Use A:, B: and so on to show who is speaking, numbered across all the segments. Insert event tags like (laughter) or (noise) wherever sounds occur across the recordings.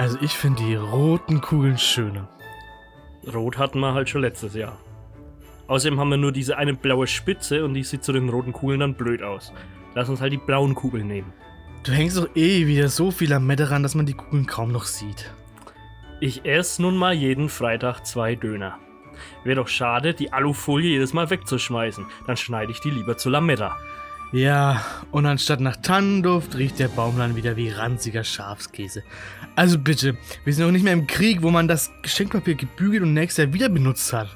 A: Also ich finde die roten Kugeln schöner.
B: Rot hatten wir halt schon letztes Jahr. Außerdem haben wir nur diese eine blaue Spitze und die sieht zu den roten Kugeln dann blöd aus. Lass uns halt die blauen Kugeln nehmen.
A: Du hängst doch eh wieder so viel am Mette ran, dass man die Kugeln kaum noch sieht.
B: Ich esse nun mal jeden Freitag zwei Döner. Wäre doch schade, die Alufolie jedes Mal wegzuschmeißen. Dann schneide ich die lieber zu Lametta.
A: Ja, und anstatt nach Tannenduft riecht der Baumlein wieder wie ranziger Schafskäse. Also bitte, wir sind doch nicht mehr im Krieg, wo man das Geschenkpapier gebügelt und nächstes Jahr wieder benutzt hat.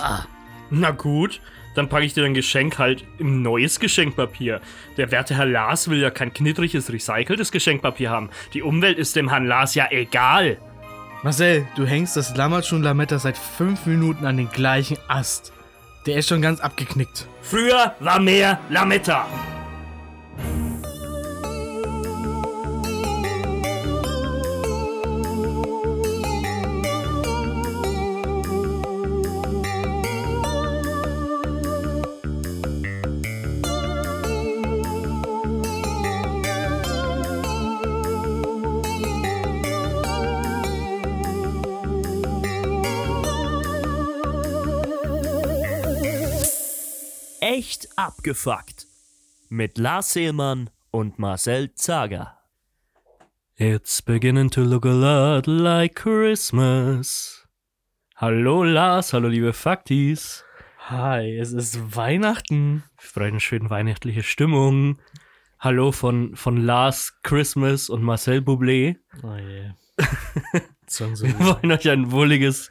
B: Ah, na gut, dann packe ich dir dein Geschenk halt in neues Geschenkpapier. Der werte Herr Lars will ja kein knittriges, recyceltes Geschenkpapier haben. Die Umwelt ist dem Herrn Lars ja egal.
A: Marcel, du hängst das Lammertsch und Lametta seit fünf Minuten an den gleichen Ast. Der ist schon ganz abgeknickt.
B: Früher war mehr Lametta. Abgefuckt. Mit Lars Seelmann und Marcel Zager. It's beginning to look a lot like Christmas. Hallo Lars, hallo liebe Faktis.
A: Hi, es ist Weihnachten.
B: Wir brauchen eine schöne weihnachtliche Stimmung. Hallo von, von Lars Christmas und Marcel Bublé.
A: Oh je. (laughs) so
B: Wir wollen euch ein wohliges,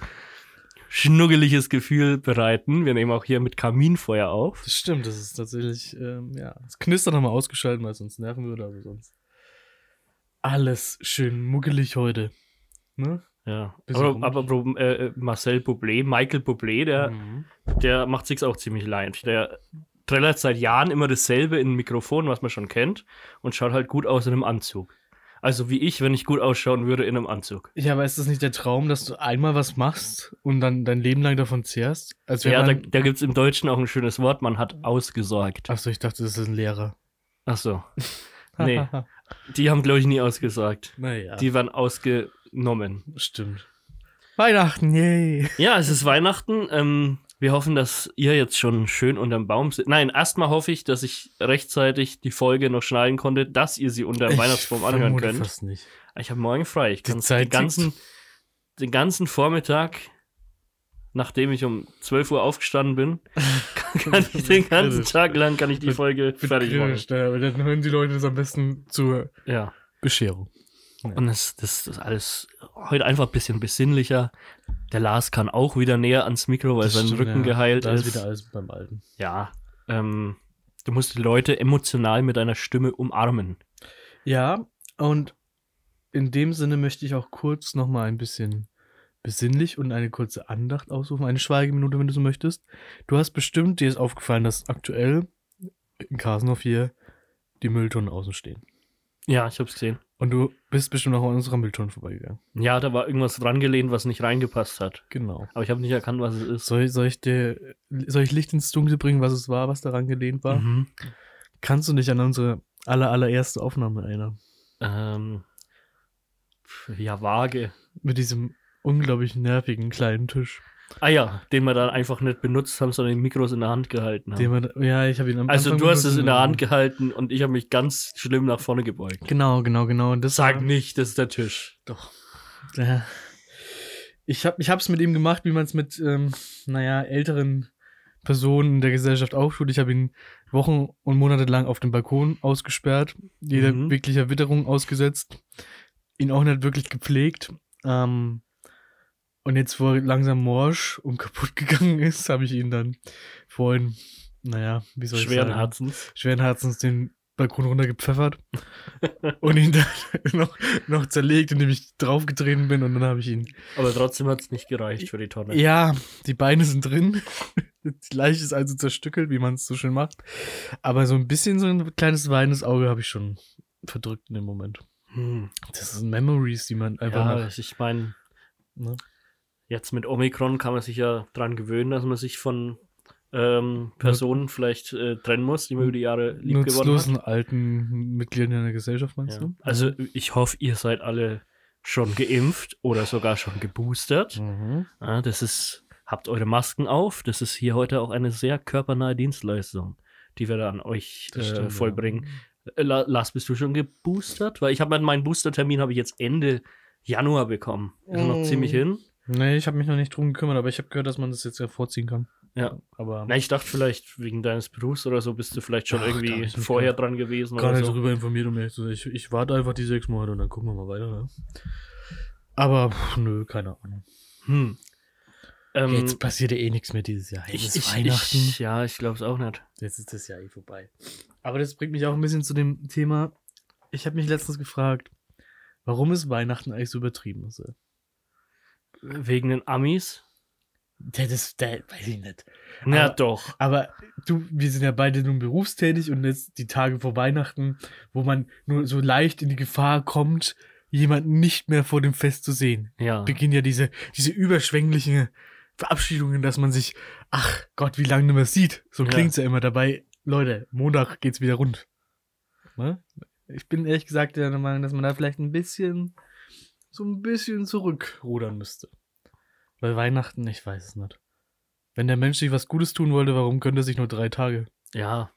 B: schnuggeliges Gefühl bereiten. Wir nehmen auch hier mit Kaminfeuer auf.
A: Das stimmt, das ist tatsächlich, ähm, ja. Das Knistern haben wir ausgeschaltet, weil es uns nerven würde, aber sonst. Alles schön muggelig heute. Ne?
B: Ja, aber, aber äh, äh, Marcel Bublé, Michael Bublé, der,
A: Mhm.
B: der macht sich's auch ziemlich leicht. Der trällert seit Jahren immer dasselbe in ein Mikrofon, was man schon kennt, und schaut halt gut aus in einem Anzug. Also wie ich, wenn ich gut ausschauen würde in einem Anzug.
A: Ja, aber ist das nicht der Traum, dass du einmal was machst und dann dein Leben lang davon zehrst?
B: Ja, da, da gibt's im Deutschen auch ein schönes Wort, man hat ausgesorgt.
A: Achso, ich dachte, das ist ein Lehrer.
B: Ach so. Nee, (laughs) die haben, glaube ich, nie ausgesagt.
A: naja.
B: Die waren ausgenommen.
A: Stimmt. Weihnachten, yay.
B: Ja, es ist Weihnachten. Ähm, wir hoffen, dass ihr jetzt schon schön unterm Baum sitzt. Nein, erstmal hoffe ich, dass ich rechtzeitig die Folge noch schneiden konnte, dass ihr sie unter dem Weihnachtsbaum anhören könnt.
A: fast nicht.
B: Ich habe morgen frei. Ich kann den ganzen, den ganzen Vormittag, nachdem ich um 12 Uhr aufgestanden bin, (laughs) kann ich den ganzen. Tag lang kann ich die Folge fertig machen.
A: ja, dann hören die Leute das am besten zur
B: Ja.
A: Bescherung.
B: Und das, das, das ist alles heute einfach ein bisschen besinnlicher. Der Lars kann auch wieder näher ans Mikro, weil
A: Das
B: sein
A: stimmt,
B: Rücken
A: ja.
B: geheilt
A: Da
B: ist.
A: ist wieder alles beim Alten.
B: Ja, ähm, du musst die Leute emotional mit deiner Stimme umarmen.
A: Ja, und in dem Sinne möchte ich auch kurz nochmal ein bisschen besinnlich und eine kurze Andacht ausrufen. Eine Schweigeminute, wenn du so möchtest. Du hast bestimmt, dir ist aufgefallen, dass aktuell in Kasnhof hier die Mülltonnen außen stehen.
B: Ja, ich hab's gesehen.
A: Und du bist bestimmt auch an unserer Mülltonne vorbeigegangen.
B: Ja, da war irgendwas dran gelehnt, was nicht reingepasst hat.
A: Genau.
B: Aber ich habe nicht erkannt, was es ist.
A: Soll, soll, ich dir, soll ich Licht ins Dunkel bringen, was es war, was daran gelehnt war?
B: Mhm.
A: Kannst du dich an unsere aller, allererste Aufnahme erinnern?
B: Ähm, ja, vage.
A: Mit diesem unglaublich nervigen kleinen Tisch.
B: Ah ja, den wir dann einfach nicht benutzt haben, sondern die Mikros in der Hand gehalten
A: Den
B: haben.
A: man, ja, ich habe ihn am
B: Also
A: Anfang
B: du hast es in der Hand gehalten und ich habe mich ganz schlimm nach vorne gebeugt.
A: Genau, genau, genau. Das
B: Sag
A: war-
B: nicht, das ist der Tisch.
A: Doch. Ja. Ich habe ich hab's mit ihm gemacht, wie man es mit, ähm, naja, älteren Personen der Gesellschaft auch tut. Ich habe ihn Wochen und Monate lang auf dem Balkon ausgesperrt, jeder
B: Mhm.
A: wirklicher Witterung ausgesetzt, ihn auch nicht wirklich gepflegt. Ähm, und jetzt, wo er langsam morsch und kaputt (laughs) gegangen ist, habe ich ihn dann vorhin, naja, wie soll ich
B: Schweren
A: sagen,
B: Herzens.
A: schweren Herzens den Balkon runtergepfeffert (laughs) und ihn dann (laughs) noch, noch zerlegt, indem ich draufgetreten bin und dann habe ich ihn.
B: Aber trotzdem hat es nicht gereicht für die Tonne.
A: Ja, die Beine sind drin. Die Leiche ist also zerstückelt, wie man es so schön macht. Aber so ein bisschen so ein kleines weinendes Auge habe ich schon verdrückt in dem Moment.
B: Hm.
A: Das sind Memories, die man einfach
B: Ja,
A: macht.
B: ich meine,
A: Ne?
B: Jetzt mit Omikron kann man sich ja dran gewöhnen, dass man sich von ähm, Personen vielleicht äh, trennen muss, die man über die Jahre lieb gewonnen hat.
A: Alten Mitgliedern der Gesellschaft, meinst
B: Ja.
A: du?
B: Also ich hoffe, ihr seid alle schon geimpft oder sogar schon geboostert.
A: Mhm.
B: Ja, das ist, habt eure Masken auf. Das ist hier heute auch eine sehr körpernahe Dienstleistung, die wir da an euch äh,
A: stimmt, ja.
B: vollbringen. Äh, La- Lars, bist du schon geboostert? Weil ich habe meinen Boostertermin habe ich jetzt Ende Januar bekommen. Ist noch
A: Mm.
B: ziemlich hin.
A: Nee, ich habe mich noch nicht drum gekümmert, aber ich habe gehört, dass man das jetzt ja vorziehen kann.
B: Ja.
A: Aber
B: Na, ich dachte vielleicht wegen deines Berufs oder so bist du vielleicht schon
A: Ach,
B: irgendwie vorher
A: gar-
B: dran gewesen
A: gar
B: oder
A: nicht
B: so.
A: darüber informiert und mir so, ich, ich warte einfach die sechs Monate und dann gucken wir mal weiter. Ne? Aber pff, nö, keine Ahnung.
B: Hm. Ähm,
A: Jetzt passiert ja eh nichts mehr dieses Jahr. Jetzt
B: ich,
A: ist
B: ich,
A: Weihnachten.
B: Ich, ja, ich glaube es auch nicht.
A: Jetzt ist das Jahr eh vorbei. Aber das bringt mich auch ein bisschen zu dem Thema. Ich habe mich letztens gefragt, warum ist Weihnachten eigentlich so übertrieben? Also,
B: Wegen den Amis?
A: der, das, der, weiß ich nicht.
B: Na
A: Aber-
B: doch.
A: Aber du, wir sind ja beide nun berufstätig und jetzt die Tage vor Weihnachten, wo man nur so leicht in die Gefahr kommt, jemanden nicht mehr vor dem Fest zu sehen.
B: Ja.
A: Beginnen ja diese, diese überschwänglichen Verabschiedungen, dass man sich, ach Gott, wie lange mehr sieht. So
B: Ja.
A: klingt's ja immer dabei. Leute, Montag geht's wieder rund. Ne? Ich bin ehrlich gesagt der Meinung, dass man da vielleicht ein bisschen, so ein bisschen zurückrudern müsste. Weil Weihnachten, ich weiß es nicht. Wenn der Mensch sich was Gutes tun wollte, warum könnte er sich nur drei Tage?
B: Ja.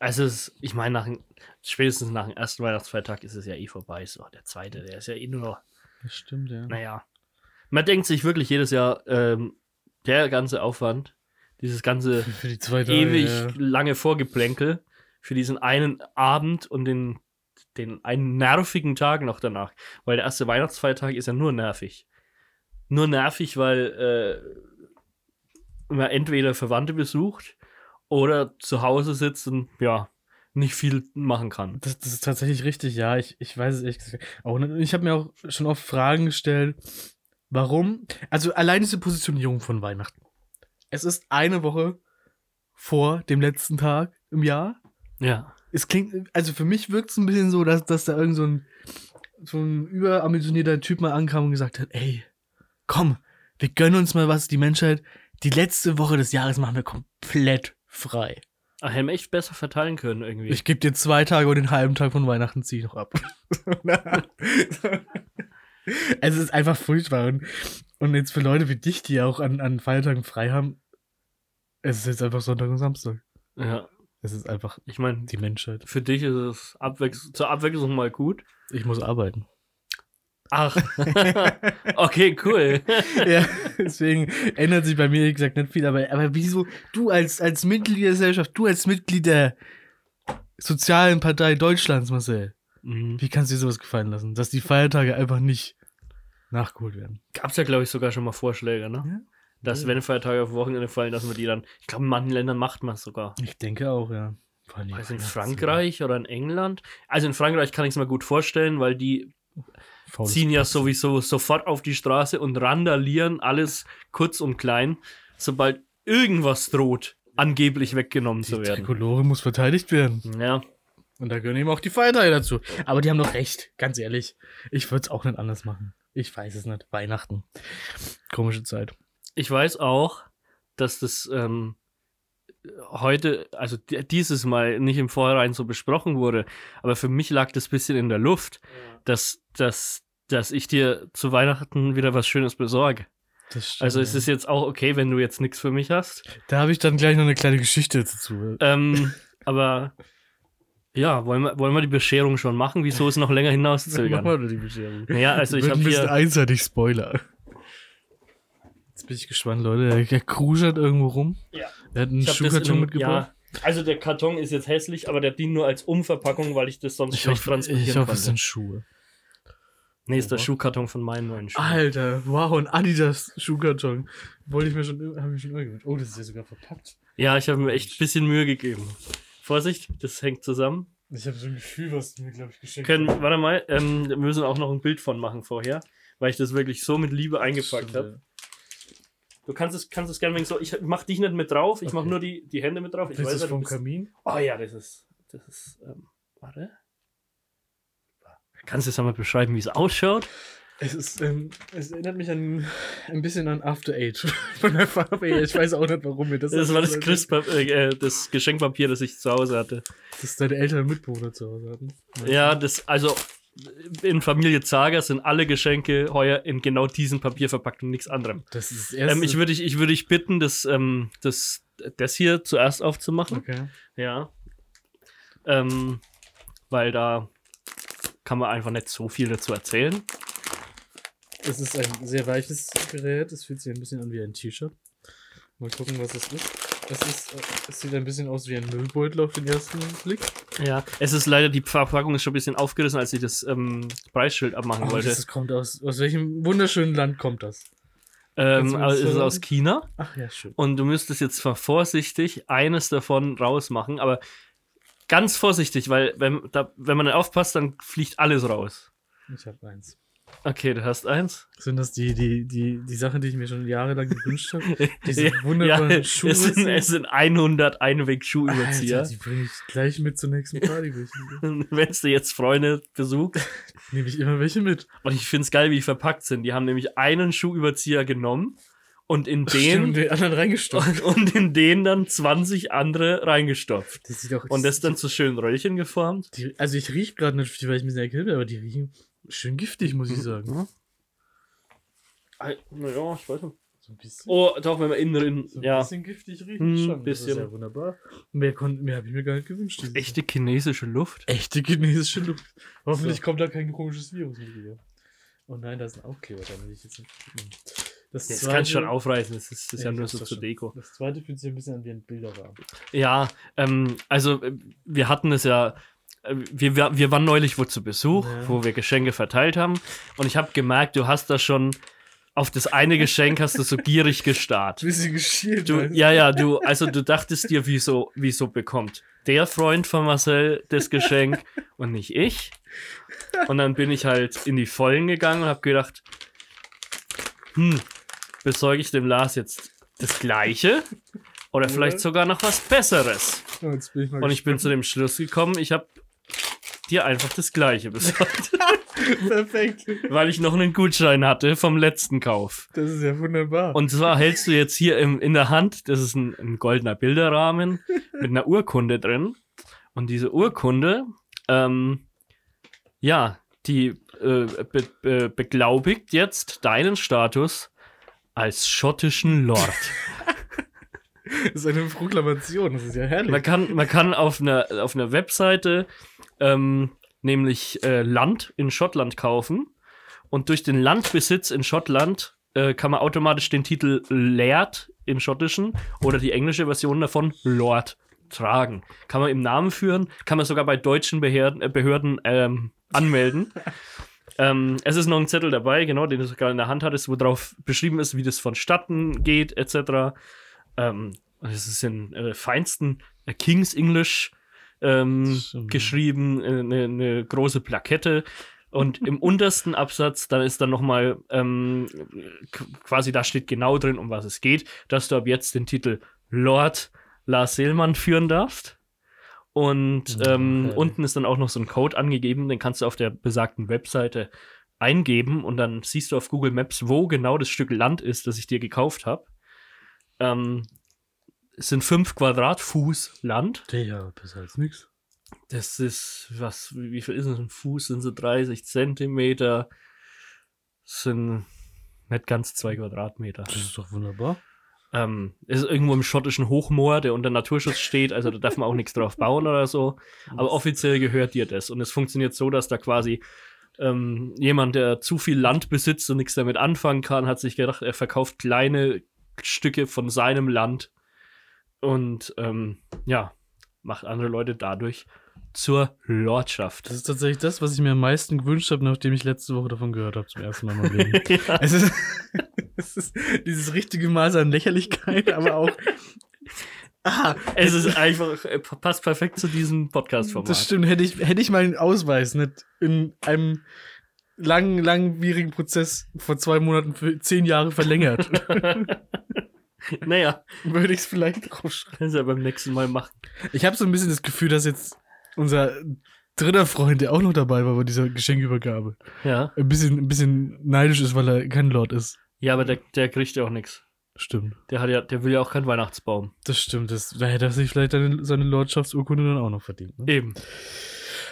B: Also, es, ich meine, nach, dem- spätestens nach dem ersten Weihnachtsfeiertag ist es ja eh vorbei. So, der zweite, der ist ja eh nur noch,
A: Das stimmt, ja.
B: naja. Man denkt sich wirklich jedes Jahr, ähm, der ganze Aufwand, dieses ganze
A: Für die zwei Tage.
B: ewig
A: ja.
B: lange Vorgeplänkel für diesen einen Abend und den, den einen nervigen Tag noch danach. Weil der erste Weihnachtsfeiertag ist ja nur nervig. Nur nervig, weil äh, man entweder Verwandte besucht oder zu Hause sitzt und ja, nicht viel machen kann.
A: Das, das ist tatsächlich richtig, ja. Ich, ich weiß es gesagt auch nicht. Ich habe mir auch schon oft Fragen gestellt, warum. Also allein diese Positionierung von Weihnachten. Es ist eine Woche vor dem letzten Tag im Jahr.
B: Ja.
A: Es klingt, also für mich wirkt es ein bisschen so, dass, dass da irgend so ein, so ein überambitionierter Typ mal ankam und gesagt hat, ey, komm, wir gönnen uns mal was, die Menschheit. Die letzte Woche des Jahres machen wir komplett frei.
B: Ach, hätten wir echt besser verteilen können irgendwie.
A: Ich gebe dir zwei Tage und den halben Tag von Weihnachten zieh ich noch ab. (laughs) es ist einfach furchtbar. Und, und jetzt für Leute wie dich, die auch an, an Feiertagen frei haben, es ist jetzt einfach Sonntag und Samstag.
B: ja.
A: Es ist einfach
B: Ich meine,
A: die Menschheit.
B: für dich ist es abwechs zur Abwechslung mal gut.
A: Ich muss arbeiten.
B: Ach, (laughs) okay, cool. (laughs)
A: ja, deswegen ändert sich bei mir, wie gesagt, nicht viel. Aber, aber wieso, du als, als Mitglied der Gesellschaft, du als Mitglied der Sozialen Partei Deutschlands, Marcel,
B: Mhm.
A: wie kannst du dir sowas gefallen lassen, dass die Feiertage einfach nicht nachgeholt werden?
B: Gab es ja, glaube ich, sogar schon mal Vorschläge, ne?
A: Ja.
B: Dass, wenn Feiertage auf Wochenende fallen, dass man die dann, ich glaube, in manchen Ländern macht man es sogar.
A: Ich denke auch, ja.
B: Also in Frankreich oder in England. Also in Frankreich kann ich es mir gut vorstellen, weil die
A: Faules
B: ziehen ja sowieso sofort auf die Straße und randalieren alles kurz und klein, sobald irgendwas droht, angeblich weggenommen
A: Die
B: zu werden.
A: Trikolore muss verteidigt werden.
B: Ja,
A: Und da gehören eben auch die Feiertage dazu. Aber die haben doch recht, ganz ehrlich. Ich würde es auch nicht anders machen. Ich weiß es nicht. Weihnachten. Komische Zeit.
B: Ich weiß auch, dass das ähm, heute, also di- dieses Mal nicht im Vorhinein so besprochen wurde, aber für mich lag das bisschen in der Luft, dass, dass, dass ich dir zu Weihnachten wieder was Schönes besorge.
A: Stimmt,
B: Also es
A: ja.
B: ist jetzt auch okay, wenn du jetzt nichts für mich hast.
A: Da habe ich dann gleich noch eine kleine Geschichte dazu.
B: Ähm, (laughs) aber ja, wollen wir, wollen wir die Bescherung schon machen? Wieso ist noch länger hinauszögern?
A: Machen wir die Bescherung.
B: Naja, also ich habe
A: ein bisschen
B: hier.
A: einseitig Spoiler. Bin ich gespannt, Leute. Der, der kruschert irgendwo rum.
B: Ja.
A: Er hat einen Schuhkarton mitgebracht.
B: Ja, also der Karton ist jetzt hässlich, aber der dient nur als Umverpackung, weil ich das sonst
A: Ich
B: schlecht transportieren
A: ich hoffe, es sind Schuhe.
B: Nee, ist der
A: Oha.
B: Schuhkarton von meinen neuen Schuhen.
A: Alter, wow, ein Adidas Schuhkarton. Wollte ich mir schon, habe ich schon immer gewünscht. Oh, das ist ja sogar verpackt.
B: Ja, ich habe mir echt ein bisschen Mühe gegeben. Vorsicht, das hängt zusammen.
A: Ich habe so ein Gefühl, was du mir, glaube ich, geschenkt
B: Können, warte mal, ähm, wir müssen auch noch ein Bild von machen vorher, weil ich das wirklich so mit Liebe eingepackt habe. Du kannst es, kannst es gerne wegen so, ich mach dich nicht mit drauf, ich mach
A: Okay.
B: nur die, die Hände mit drauf. Ich
A: Ist
B: weiß
A: das
B: ja, du
A: vom
B: bist-
A: Kamin?
B: Oh ja, das ist, das ist, ähm, warte. Kannst du jetzt einmal beschreiben, wie es ausschaut?
A: Es ist, ähm, es erinnert mich an ein bisschen an After Eight (laughs) von der Farbe her. Ich weiß auch nicht, warum mir das.
B: Das war das,
A: das,
B: Christpap äh, das Geschenkpapier, das ich zu Hause hatte.
A: das deine Eltern und Mitbewohner zu Hause hatten.
B: Ja, das, also in Familie Zager sind alle Geschenke heuer in genau diesem Papier verpackt und nichts anderem.
A: Das ist das erste.
B: Ähm, ich würde dich, ich würde dich bitten, das, ähm, das, das hier zuerst aufzumachen.
A: okay.
B: Ja. Ähm, weil da kann man einfach nicht so viel dazu erzählen.
A: Es ist ein sehr weiches Gerät. Es fühlt sich ein bisschen an wie ein T-Shirt. Mal gucken, was es ist. Es, ist, äh, es sieht ein bisschen aus wie ein Müllbeutel auf den ersten Blick.
B: Ja, es ist leider, die Verpackung ist schon ein bisschen aufgerissen, als ich das ähm, Preisschild abmachen
A: Oh,
B: wollte.
A: das kommt aus, aus welchem wunderschönen Land kommt das?
B: ähm, aber es ist
A: verraten?
B: aus China
A: Ach ja, schön.
B: und du müsstest jetzt zwar vorsichtig eines davon rausmachen, aber ganz vorsichtig, weil wenn, da, wenn man aufpasst, dann fliegt alles raus.
A: Ich habe eins.
B: Okay, du hast eins.
A: Sind das die, die, die, die Sachen, die ich mir schon jahrelang gewünscht habe? Diese (laughs)
B: ja,
A: wunderbaren
B: ja,
A: Schuhe.
B: es sind, es sind 100 Einweg-Schuhüberzieher.
A: Die bringe ich gleich mit zur nächsten Party. (laughs)
B: Wenn du jetzt Freunde besuchst. (laughs)
A: Nehme ich immer welche mit.
B: Und ich finde es geil, wie die verpackt sind. Die haben nämlich einen Schuhüberzieher genommen und in
A: Stimmt,
B: den
A: den anderen reingestopft.
B: und, und in den dann 20 andere reingestopft.
A: Das sieht auch
B: Und das dann zu schönen Röllchen geformt.
A: Die, also ich rieche gerade nicht, weil ich ein bisschen erkältet aber die riechen schön giftig, muss ich sagen.
B: Naja, ich weiß nicht.
A: So ein bisschen.
B: Oh, doch, wenn man innen drin.
A: so ein
B: Ja.
A: bisschen giftig riechen
B: Hm,
A: schon. Das
B: bisschen.
A: ist ja wunderbar. Mehr, kon- mehr habe ich mir gar nicht gewünscht.
B: Echte chinesische Luft.
A: Echte chinesische Luft. Hoffentlich
B: So.
A: kommt da kein komisches Virus mit wieder. Oh nein, da ist ein Aufkleber, da will ich jetzt nicht. Das,
B: Das kannst du schon aufreißen. Das ist, das ist ja,
A: ich
B: nur so
A: das
B: zur
A: schon.
B: Deko.
A: Das zweite fühlt sich ein bisschen an wie ein Bilderrahmen.
B: Ja, ähm, also äh, wir hatten es ja. Äh, Wir, wir waren neulich wo zu Besuch,
A: Ja.
B: wo wir Geschenke verteilt haben. Und ich habe gemerkt, du hast da schon auf das eine Geschenk hast du so gierig gestarrt. (laughs)
A: Bisschen geschielt.
B: Du, ja, ja, du, also du dachtest dir, wieso, wieso bekommt der Freund von Marcel das Geschenk und nicht ich? Und dann bin ich halt in die Vollen gegangen und habe gedacht, hm, besorge ich dem Lars jetzt das Gleiche oder vielleicht sogar noch was Besseres? Und ich bin zu dem Schluss gekommen, ich habe dir einfach das Gleiche besorgt, (laughs)
A: Perfekt.
B: weil ich noch einen Gutschein hatte vom letzten Kauf.
A: Das ist ja wunderbar.
B: Und zwar hältst du jetzt hier im, in der Hand, das ist ein, ein goldener Bilderrahmen mit einer Urkunde drin. Und diese Urkunde, ähm, ja, die äh, be, be, beglaubigt jetzt deinen Status als schottischen Lord. (laughs)
A: das ist eine Proklamation, das ist ja herrlich.
B: Man kann, man kann auf einer, auf einer Webseite ähm, nämlich äh, Land in Schottland kaufen. Und durch den Landbesitz in Schottland äh, kann man automatisch den Titel Laird im Schottischen oder die englische Version davon Lord tragen. Kann man im Namen führen, kann man sogar bei deutschen Behörden, äh, Behörden ähm, anmelden. (laughs) ähm, es ist noch ein Zettel dabei, genau, den du sogar in der Hand hattest, wo drauf beschrieben ist, wie das vonstatten geht, etc. Ähm, es ist in äh, feinsten äh, King's English ähm, geschrieben, äh, eine eine große Plakette. Und im (laughs) untersten Absatz, da ist dann nochmal ähm, quasi, da steht genau drin, um was es geht, dass du ab jetzt den Titel Lord Lars Seelmann führen darfst. Und ähm,
A: herrlich.
B: unten ist dann auch noch so ein Code angegeben, den kannst du auf der besagten Webseite eingeben und dann siehst du auf Google Maps, wo genau das Stück Land ist, das ich dir gekauft habe. Ähm, es sind fünf Quadratfuß Land.
A: Ja, besser als nix.
B: Das ist, was, wie viel ist das? Ein Fuß sind so 30 Zentimeter. Sind nicht ganz zwei Quadratmeter.
A: Das ist doch wunderbar.
B: Ähm, es ist irgendwo im schottischen Hochmoor, der unter Naturschutz steht, also da darf man auch nichts drauf bauen oder so. Aber offiziell gehört dir das. Und es funktioniert so, dass da quasi ähm, jemand, der zu viel Land besitzt und nichts damit anfangen kann, hat sich gedacht, er verkauft kleine Stücke von seinem Land und ähm, ja, macht andere Leute dadurch zur Lordschaft.
A: Das ist tatsächlich das, was ich mir am meisten gewünscht habe, nachdem ich letzte Woche davon gehört habe, zum ersten Mal in meinem Leben. (laughs)
B: ja.
A: es, ist, (laughs) es ist dieses richtige Maß an Lächerlichkeit, aber auch. (laughs) Ah,
B: Es ist einfach, äh, passt perfekt zu diesem Podcast-Format.
A: das stimmt. Hätte ich, hätte ich meinen Ausweis nicht in einem langen, langwierigen Prozess vor zwei Monaten für zehn Jahre verlängert, (laughs)
B: naja,
A: würde ich es vielleicht draufschreiben.
B: können Sie ja beim nächsten Mal machen.
A: Ich habe so ein bisschen das Gefühl, dass jetzt unser dritter Freund, der auch noch dabei war bei dieser Geschenkübergabe,
B: Ja.
A: ein bisschen, ein bisschen neidisch ist, weil er kein Lord ist.
B: Ja, aber der, der kriegt ja auch nichts.
A: Stimmt.
B: Der hat ja, der will ja auch keinen Weihnachtsbaum.
A: Das stimmt. Das, da hätte er sich vielleicht seine, seine Lordschaftsurkunde dann auch noch verdient. Ne?
B: Eben.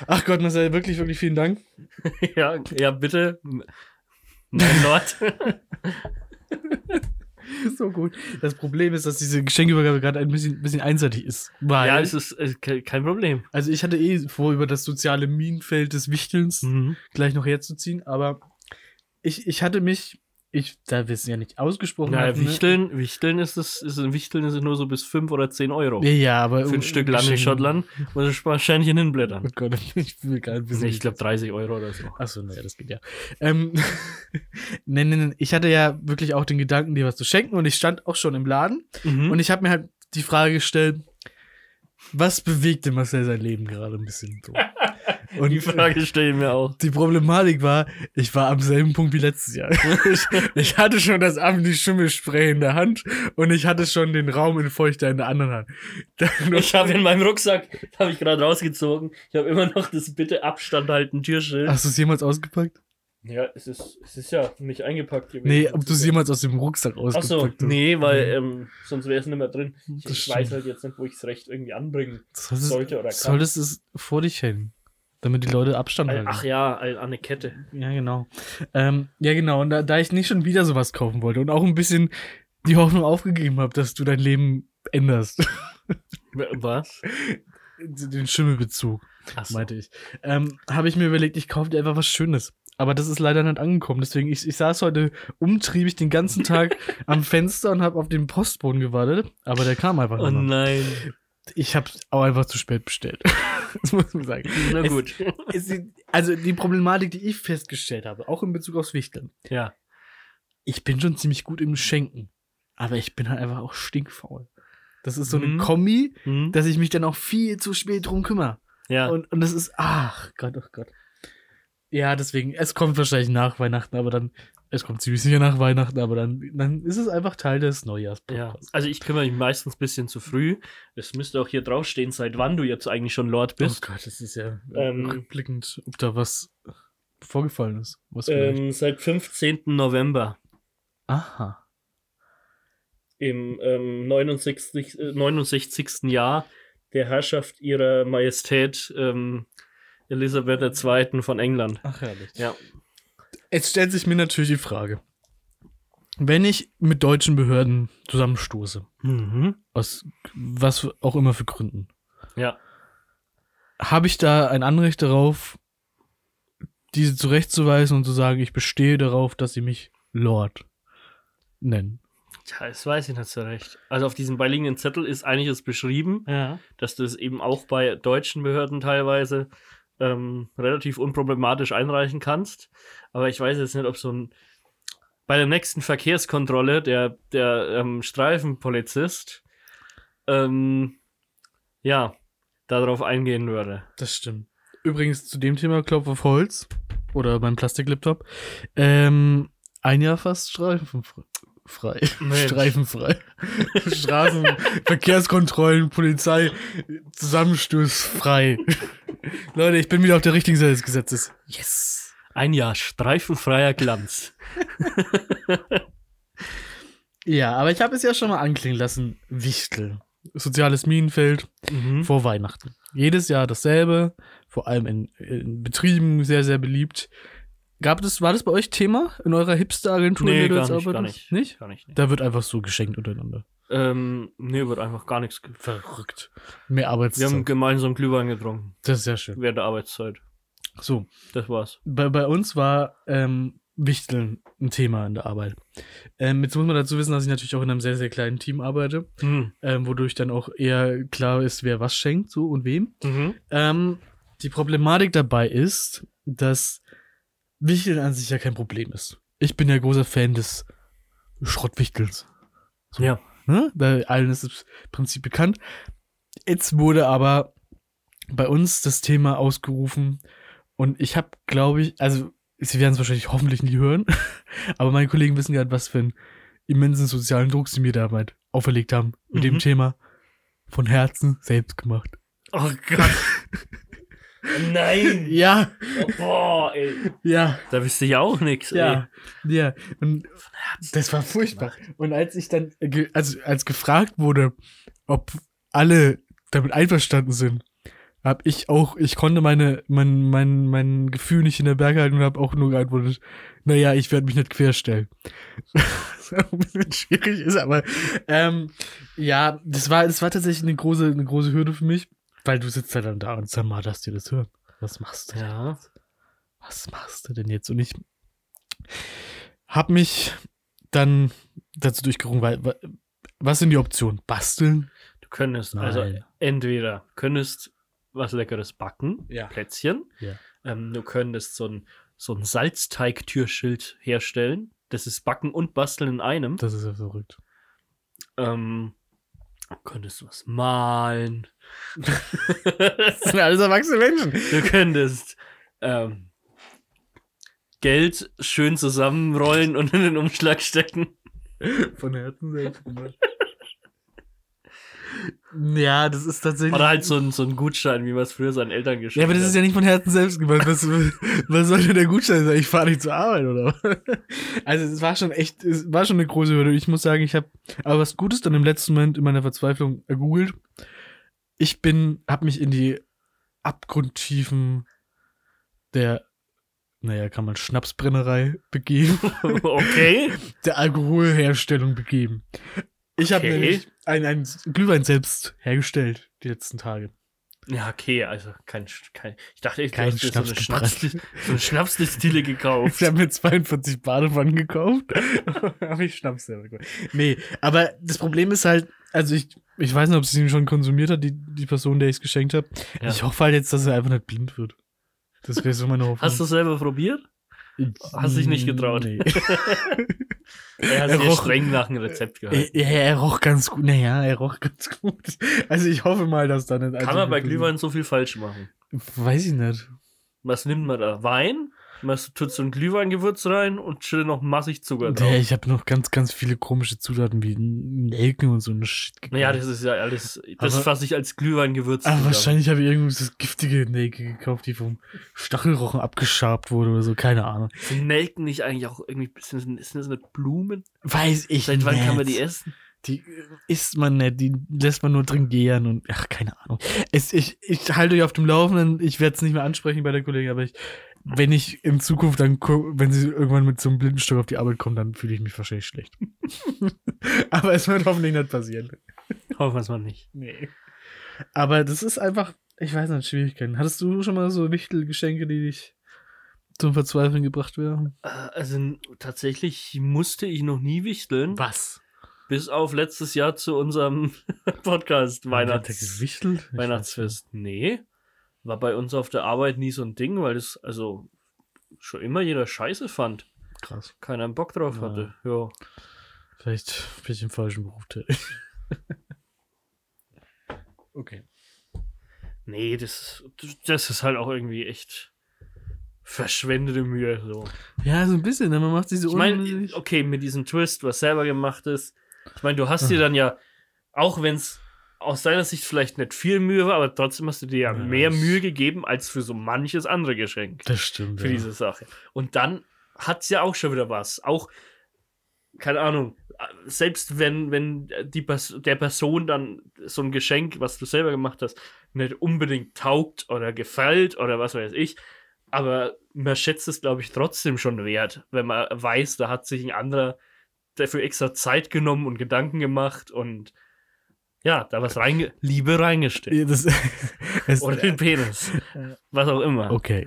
A: Ach Gott, Marcel, wirklich, wirklich vielen Dank. (laughs)
B: ja, ja, bitte. Mein Lord. (laughs) (laughs)
A: so gut. Das Problem ist, dass diese Geschenkübergabe gerade ein bisschen, bisschen einseitig ist.
B: Ja, es ist, ke- kein Problem.
A: also ich hatte eh vor, über das soziale Minenfeld des Wichtelns
B: Mhm.
A: gleich noch herzuziehen, aber ich, ich hatte mich, ich, da wir es ja nicht ausgesprochen
B: Ja,
A: hatten, ne?
B: Wichteln, Wichteln ist es, ist, Wichteln ist es nur so bis 5 oder 10 Euro.
A: Ja, aber
B: Für ein Stück Land in Schottland muss ich wahrscheinlich hinblättern.
A: Oh Gott, (laughs) ich will gar nicht wissen.
B: Ich glaube 30 Euro oder so.
A: Achso, naja, das geht ja. Ähm, nee, nee, nee. Ich hatte ja wirklich auch den Gedanken, dir was zu schenken und ich stand auch schon im Laden
B: Mhm.
A: und ich habe mir halt die Frage gestellt, was bewegt denn Marcel sein Leben gerade ein bisschen so? (laughs) Und
B: die Frage stelle ich mir auch.
A: die Problematik war, ich war am selben Punkt wie letztes Jahr. ich, (laughs) ich hatte schon das Amni-Schimmelspray in der Hand und ich hatte schon den Raum in Feuchter in der anderen Hand. Dann-
B: Ich habe in meinem Rucksack, habe ich gerade rausgezogen, ich habe immer noch das bitte Abstand halten Türschild.
A: Hast du es jemals ausgepackt?
B: Ja, es ist, es ist ja nicht eingepackt gewesen.
A: Nee, ob du es jemals aus dem Rucksack ausgepackt
B: Achso,
A: hast.
B: nee, weil ähm, sonst wäre es nicht mehr drin. Ich,
A: Das
B: ich
A: stimmt.
B: weiß halt jetzt nicht, wo ich es recht irgendwie anbringen
A: Solltest,
B: sollte oder kann.
A: solltest es vor dich hängen, damit die Leute Abstand halten.
B: Ach ja, an eine Kette.
A: Ja, genau. Ähm, ja, genau. Und da, da ich nicht schon wieder sowas kaufen wollte und auch ein bisschen die Hoffnung aufgegeben habe, dass du dein Leben änderst,
B: Was? (laughs)
A: den Schimmelbezug,
B: Achso.
A: meinte ich, ähm, habe ich mir überlegt, ich kaufe dir einfach was Schönes. Aber das ist leider nicht angekommen. Deswegen, ich, ich saß heute umtriebig den ganzen Tag (laughs) am Fenster und habe auf den Postboden gewartet. Aber der kam einfach
B: Oh
A: nicht.
B: nein.
A: Ich habe auch einfach zu spät bestellt. (laughs) das muss man sagen.
B: Na
A: Es-
B: gut. (laughs)
A: Es, also die Problematik, die ich festgestellt habe, auch in Bezug aufs Wichteln.
B: ja.
A: ich bin schon ziemlich gut im Schenken. Aber ich bin halt einfach auch stinkfaul. Das ist so eine
B: Mhm.
A: Kombi,
B: Hm?
A: dass ich mich dann auch viel zu spät drum kümmere.
B: Ja.
A: Und, und das ist, ach Gott, oh Gott. Ja, deswegen, es kommt wahrscheinlich nach Weihnachten, aber dann, es kommt ziemlich sicher nach Weihnachten, aber dann, dann ist es einfach Teil des
B: Ja,
A: Neujahrspodcasts.
B: also ich kümmere mich meistens ein bisschen zu früh. Es müsste auch hier draufstehen, seit wann du jetzt eigentlich schon Lord
A: Oh
B: bist.
A: Gott, das ist ja
B: Ähm,
A: rückblickend, ob da was vorgefallen ist. Was
B: ähm, seit 15. November
A: Aha.
B: im ähm, 69, äh, 69. Jahr der Herrschaft ihrer Majestät ähm, Elisabeth II. von England.
A: Ach, herrlich.
B: Ja.
A: Jetzt stellt sich mir natürlich die Frage, wenn ich mit deutschen Behörden zusammenstoße,
B: Mhm.
A: aus was auch immer für Gründen,
B: Ja.
A: habe ich da ein Anrecht darauf, diese zurechtzuweisen und zu sagen, ich bestehe darauf, dass sie mich Lord nennen.
B: Tja, das weiß ich nicht so recht. Also auf diesem beiliegenden Zettel ist eigentlich es beschrieben,
A: Ja.
B: dass du es eben auch bei deutschen Behörden teilweise ähm, relativ unproblematisch einreichen kannst. Aber ich weiß jetzt nicht, ob so ein bei der nächsten Verkehrskontrolle der, der ähm, Streifenpolizist ähm, ja darauf eingehen würde.
A: Das stimmt. Übrigens zu dem Thema Klopf auf Holz oder beim Plastiklaptop. Ähm, ein Jahr fast streifenfrei. Frei.
B: Mensch.
A: Streifenfrei. (laughs) Straßen, Verkehrskontrollen, Polizei, Zusammenstoß frei. Leute, ich bin wieder auf der richtigen Seite des Gesetzes. Yes.
B: Ein Jahr streifenfreier Glanz.
A: Ja, aber ich habe es ja schon mal anklingen lassen. Wichtel. Soziales Minenfeld
B: Mhm.
A: vor Weihnachten. Jedes Jahr dasselbe, vor allem in, in Betrieben sehr, sehr beliebt. Gab es, war das bei euch Thema in eurer Hipster-Agentur? in
B: Nee,
A: der du
B: gar
A: jetzt
B: nicht, gar nicht.
A: Nicht?
B: Gar nicht. Nee.
A: Da wird einfach so geschenkt untereinander.
B: Ähm, nee, wird einfach gar nichts.
A: Verrückt. Mehr
B: Wir
A: Arbeitszeit.
B: haben gemeinsam Glühwein getrunken
A: das ist sehr schön.
B: während der Arbeitszeit.
A: So,
B: Das war's.
A: bei, bei uns war ähm, Wichteln ein Thema in der Arbeit. Ähm, jetzt muss man dazu wissen, dass ich natürlich auch in einem sehr, sehr kleinen Team arbeite,
B: Mhm.
A: ähm, wodurch dann auch eher klar ist, wer was schenkt, so und wem.
B: Mhm.
A: Ähm, die Problematik dabei ist, dass Wichteln an sich ja kein Problem ist. Ich bin ja großer Fan des Schrottwichtels. So.
B: Ja.
A: Ne? Bei allen ist das Prinzip bekannt. Jetzt wurde aber bei uns das Thema ausgerufen und ich habe, glaube ich, also sie werden es wahrscheinlich hoffentlich nie hören, (laughs) aber meine Kollegen wissen gerade, was für einen immensen sozialen Druck sie mir dabei auferlegt haben mit dem
B: Mhm.
A: Thema von Herzen selbst gemacht.
B: Oh Gott. (laughs) Nein. (laughs)
A: Ja,
B: Oh, boah, ey.
A: ja,
B: Da wüsste ich auch nichts.
A: ja, ja. Und das war furchtbar. Und als ich dann, also als gefragt wurde, ob alle damit einverstanden sind, habe ich auch, ich konnte meine, mein, mein, mein Gefühl nicht in der Berge halten und habe auch nur geantwortet, naja, ich werde mich nicht querstellen. Was (laughs) ein bisschen schwierig ist, aber ähm, ja, das war, das war tatsächlich eine große, eine große Hürde für mich, weil du sitzt ja dann da und sag mal, lass dir das hören. Was machst du?
B: Ja.
A: Was machst du denn jetzt? Und ich habe mich dann dazu durchgerungen, weil, weil was sind die Optionen? Basteln?
B: Du könntest,
A: Nein.
B: also entweder könntest was Leckeres backen,
A: Ja.
B: Plätzchen.
A: Ja.
B: Ähm, du könntest so ein, so ein Salzteig-Türschild herstellen. Das ist Backen und Basteln in einem.
A: Das ist ja verrückt.
B: Ähm, du könntest was malen.
A: Das sind alles erwachsene Menschen.
B: Du könntest ähm, Geld schön zusammenrollen und in den Umschlag stecken.
A: Von Herzen selbst gemacht. Ja, das ist tatsächlich.
B: Oder halt so ein, so ein Gutschein, wie man es früher seinen Eltern geschenkt
A: ja, aber das ist ja nicht von Herzen selbst gemacht. Was, was soll denn der Gutschein sein? Ich fahre nicht zur Arbeit, oder? Also, es war schon echt, es war schon eine große Hürde. Ich muss sagen, ich habe aber was Gutes dann im letzten Moment in meiner Verzweiflung ergoogelt. Ich bin, habe mich in die Abgrundtiefen der, naja, kann man Schnapsbrennerei begeben. (laughs)
B: okay.
A: der Alkoholherstellung begeben. Ich habe
B: Okay.
A: nämlich einen Glühwein selbst hergestellt die letzten Tage.
B: Ja, okay, also kein, kein ich dachte, ich dir so eine,
A: Schnaps
B: so eine Schnapsdestille (laughs) gekauft.
A: Ich habe mir 42 Badewannen gekauft. (laughs) habe ich Schnaps selber gemacht. Nee, aber das Problem ist halt, also ich, ich weiß nicht, ob sie ihn schon konsumiert hat, die, die Person, der ich es geschenkt habe.
B: Ja.
A: Ich hoffe halt jetzt, dass er einfach nicht blind wird. Das wäre so meine Hoffnung.
B: Hast du selber probiert? hast dich nicht getraut?
A: Nee. (laughs)
B: Er hat
A: Er roch-
B: streng nach einem Rezept gehalten.
A: er, er, er roch ganz gut. Naja, er roch ganz gut. Also ich hoffe mal, dass da nicht.
B: Kann man bei Glühwein so viel falsch machen?
A: Weiß ich nicht.
B: Was nimmt man da? Wein? Man tut so ein Glühweingewürz rein und schüttet noch massig Zucker drauf.
A: Nee, ich habe noch ganz, ganz viele komische Zutaten wie Nelken und so eine Shit
B: Naja, das ist ja alles, das
A: Aber-
B: was ich als Glühweingewürz
A: Aber
B: zusammen.
A: wahrscheinlich habe ich irgendwo das giftige Nelke gekauft, die vom Stachelrochen abgeschabt wurde oder so, keine Ahnung.
B: Sind Nelken nicht eigentlich auch irgendwie, sind das, sind das nicht Blumen?
A: Weiß ich
B: Seit wann
A: nicht.
B: kann man die essen?
A: Die isst man nicht, die lässt man nur drin gären und ach, keine Ahnung. Es, ich, ich halte euch auf dem Laufenden, ich werde es nicht mehr ansprechen bei der Kollegin, aber ich, wenn ich in Zukunft dann, wenn sie irgendwann mit so einem Blindenstock auf die Arbeit kommt, dann fühle ich mich wahrscheinlich schlecht. (laughs) aber es wird hoffentlich nicht passieren.
B: Hoffen wir es mal nicht.
A: Nee. Aber das ist einfach, ich weiß nicht, Schwierigkeiten. Hattest du schon mal so Wichtelgeschenke, die dich zum Verzweifeln gebracht werden?
B: Äh, Also tatsächlich musste ich noch nie wichteln,
A: Was?
B: bis auf letztes Jahr zu unserem (laughs) Podcast Weihnachts Weihnachtsfest. Nee, war bei uns auf der Arbeit nie so ein Ding, weil das also schon immer jeder Scheiße fand.
A: Krass.
B: Keiner Bock drauf
A: Ja.
B: hatte. Ja.
A: Vielleicht bin ich im falschen Beruf tätig. (laughs) okay.
B: Nee, das, das ist halt auch irgendwie echt verschwendete Mühe. So.
A: Ja, so ein bisschen, ne? man macht sich so
B: Ich meine, okay, mit diesem Twist, was selber gemacht ist. Ich meine, du hast (laughs) dir dann ja, auch wenn es aus deiner Sicht vielleicht nicht viel Mühe war, aber trotzdem hast du dir ja,
A: Ja,
B: mehr Mühe gegeben als für so manches andere Geschenk
A: Das stimmt.
B: für
A: ja.
B: diese Sache. Und dann hat es ja auch schon wieder was. Auch, keine Ahnung, selbst wenn, wenn die Pers der Person dann so ein Geschenk, was du selber gemacht hast, nicht unbedingt taugt oder gefällt oder was weiß ich, aber man schätzt es, glaube ich, trotzdem schon wert, wenn man weiß, da hat sich ein anderer dafür extra Zeit genommen und Gedanken gemacht und ja, da was reinge Liebe reingesteckt.
A: Das, (laughs) es,
B: Oder den Penis. Was auch immer.
A: Okay.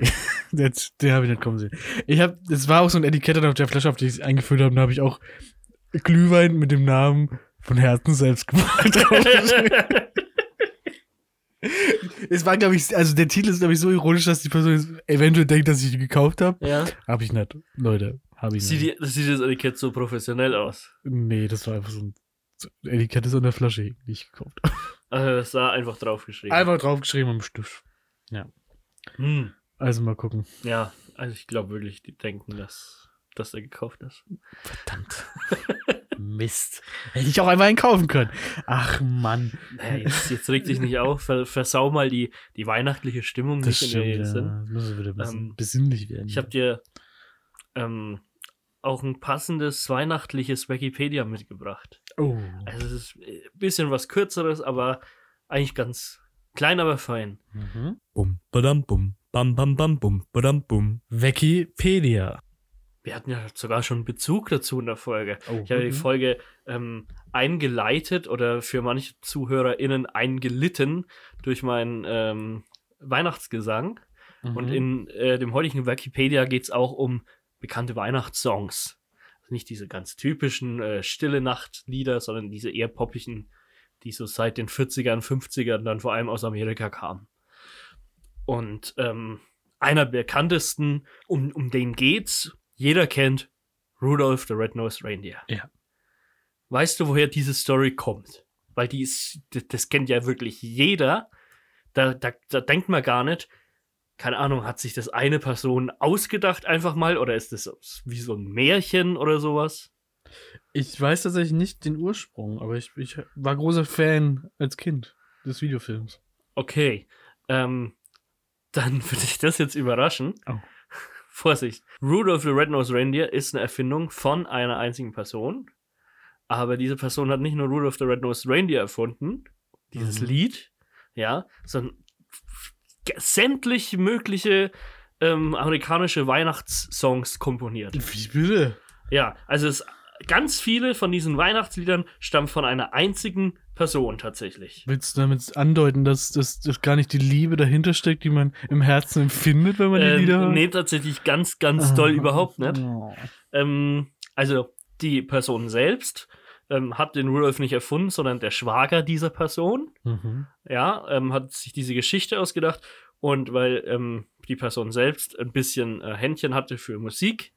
A: Jetzt, (laughs) den habe ich nicht kommen sehen. Ich habe, es war auch so ein Etikett auf der Flasche, auf die ich es eingefüllt habe, da habe ich auch Glühwein mit dem Namen von Herzen selbst gemacht. (laughs) es war, glaube ich, also der Titel ist, glaube ich, so ironisch, dass die Person eventuell denkt, dass ich die gekauft habe.
B: ja.
A: Habe ich nicht. Leute, habe ich
B: Sieht,
A: nicht.
B: die, das sieht das Etikett so professionell aus.
A: Nee, das war einfach so ein so Etikett ist an der Flasche, die ich gekauft habe.
B: Also das da einfach draufgeschrieben.
A: Einfach draufgeschrieben am Stift.
B: Hm.
A: Also mal gucken.
B: Ja, also ich glaube wirklich, die denken, dass, dass er gekauft ist.
A: Verdammt. (laughs) Mist. Hätte ich auch einmal einen kaufen können. Ach Mann.
B: Naja, jetzt, jetzt reg dich nicht auf, ver, versau mal die, die weihnachtliche Stimmung
A: Das
B: nicht in
A: stimmt,
B: den
A: ja.
B: Sinn.
A: Muss wieder ein bisschen
B: Ähm,
A: besinnlich werden.
B: Ich habe dir ähm, auch ein passendes weihnachtliches Wikipedia mitgebracht.
A: Oh.
B: Also es ist ein bisschen was kürzeres, aber eigentlich ganz, Klein, aber fein.
A: Mhm.
B: Bum, badam, bum, bam, bam, bam, bum, badam, bum.
A: Wikipedia.
B: Wir hatten ja sogar schon Bezug dazu in der Folge.
A: Oh,
B: Ich habe die
A: mhm.
B: Folge ähm, eingeleitet oder für manche ZuhörerInnen eingelitten durch meinen ähm, Weihnachtsgesang. Und
A: Mhm.
B: in äh, dem heutigen Wikipedia geht es auch um bekannte Weihnachtssongs. Nicht diese ganz typischen äh, Stille Nacht-Lieder, sondern diese eher poppigen, die so seit den 40ern, 50ern dann vor allem aus Amerika kamen. Und ähm, einer der bekanntesten, um, um den geht's, jeder kennt Rudolph the Red-Nosed Reindeer.
A: Ja.
B: Weißt du, woher diese Story kommt? Weil die ist, das, das kennt ja wirklich jeder. Da, da, da denkt man gar nicht, keine Ahnung, hat sich das eine Person ausgedacht einfach mal oder ist das wie so ein Märchen oder sowas?
A: Ich weiß tatsächlich nicht den Ursprung, aber ich, ich war großer Fan als Kind des Videofilms.
B: Okay, ähm, dann (laughs) würde ich das jetzt überraschen.
A: Oh. (laughs)
B: Vorsicht. Rudolph the Red-Nosed Reindeer ist eine Erfindung von einer einzigen Person. Aber diese Person hat nicht nur Rudolph the Red-Nosed Reindeer erfunden, dieses
A: Mhm.
B: Lied, ja, sondern sämtliche mögliche ähm, amerikanische Weihnachtssongs komponiert.
A: Wie bitte?
B: Ja, also es, ganz viele von diesen Weihnachtsliedern stammen von einer einzigen Person tatsächlich.
A: Willst du damit andeuten, dass, dass, dass gar nicht die Liebe dahinter steckt, die man im Herzen empfindet, wenn man die
B: Ähm,
A: Lieder hört?
B: nee, tatsächlich ganz, ganz doll
A: Ah.
B: überhaupt nicht.
A: Oh.
B: Ähm, also die Person selbst ähm, hat den Rudolf nicht erfunden, sondern der Schwager dieser Person,
A: Mhm.
B: ja, ähm, hat sich diese Geschichte ausgedacht und weil ähm, die Person selbst ein bisschen äh, Händchen hatte für Musik,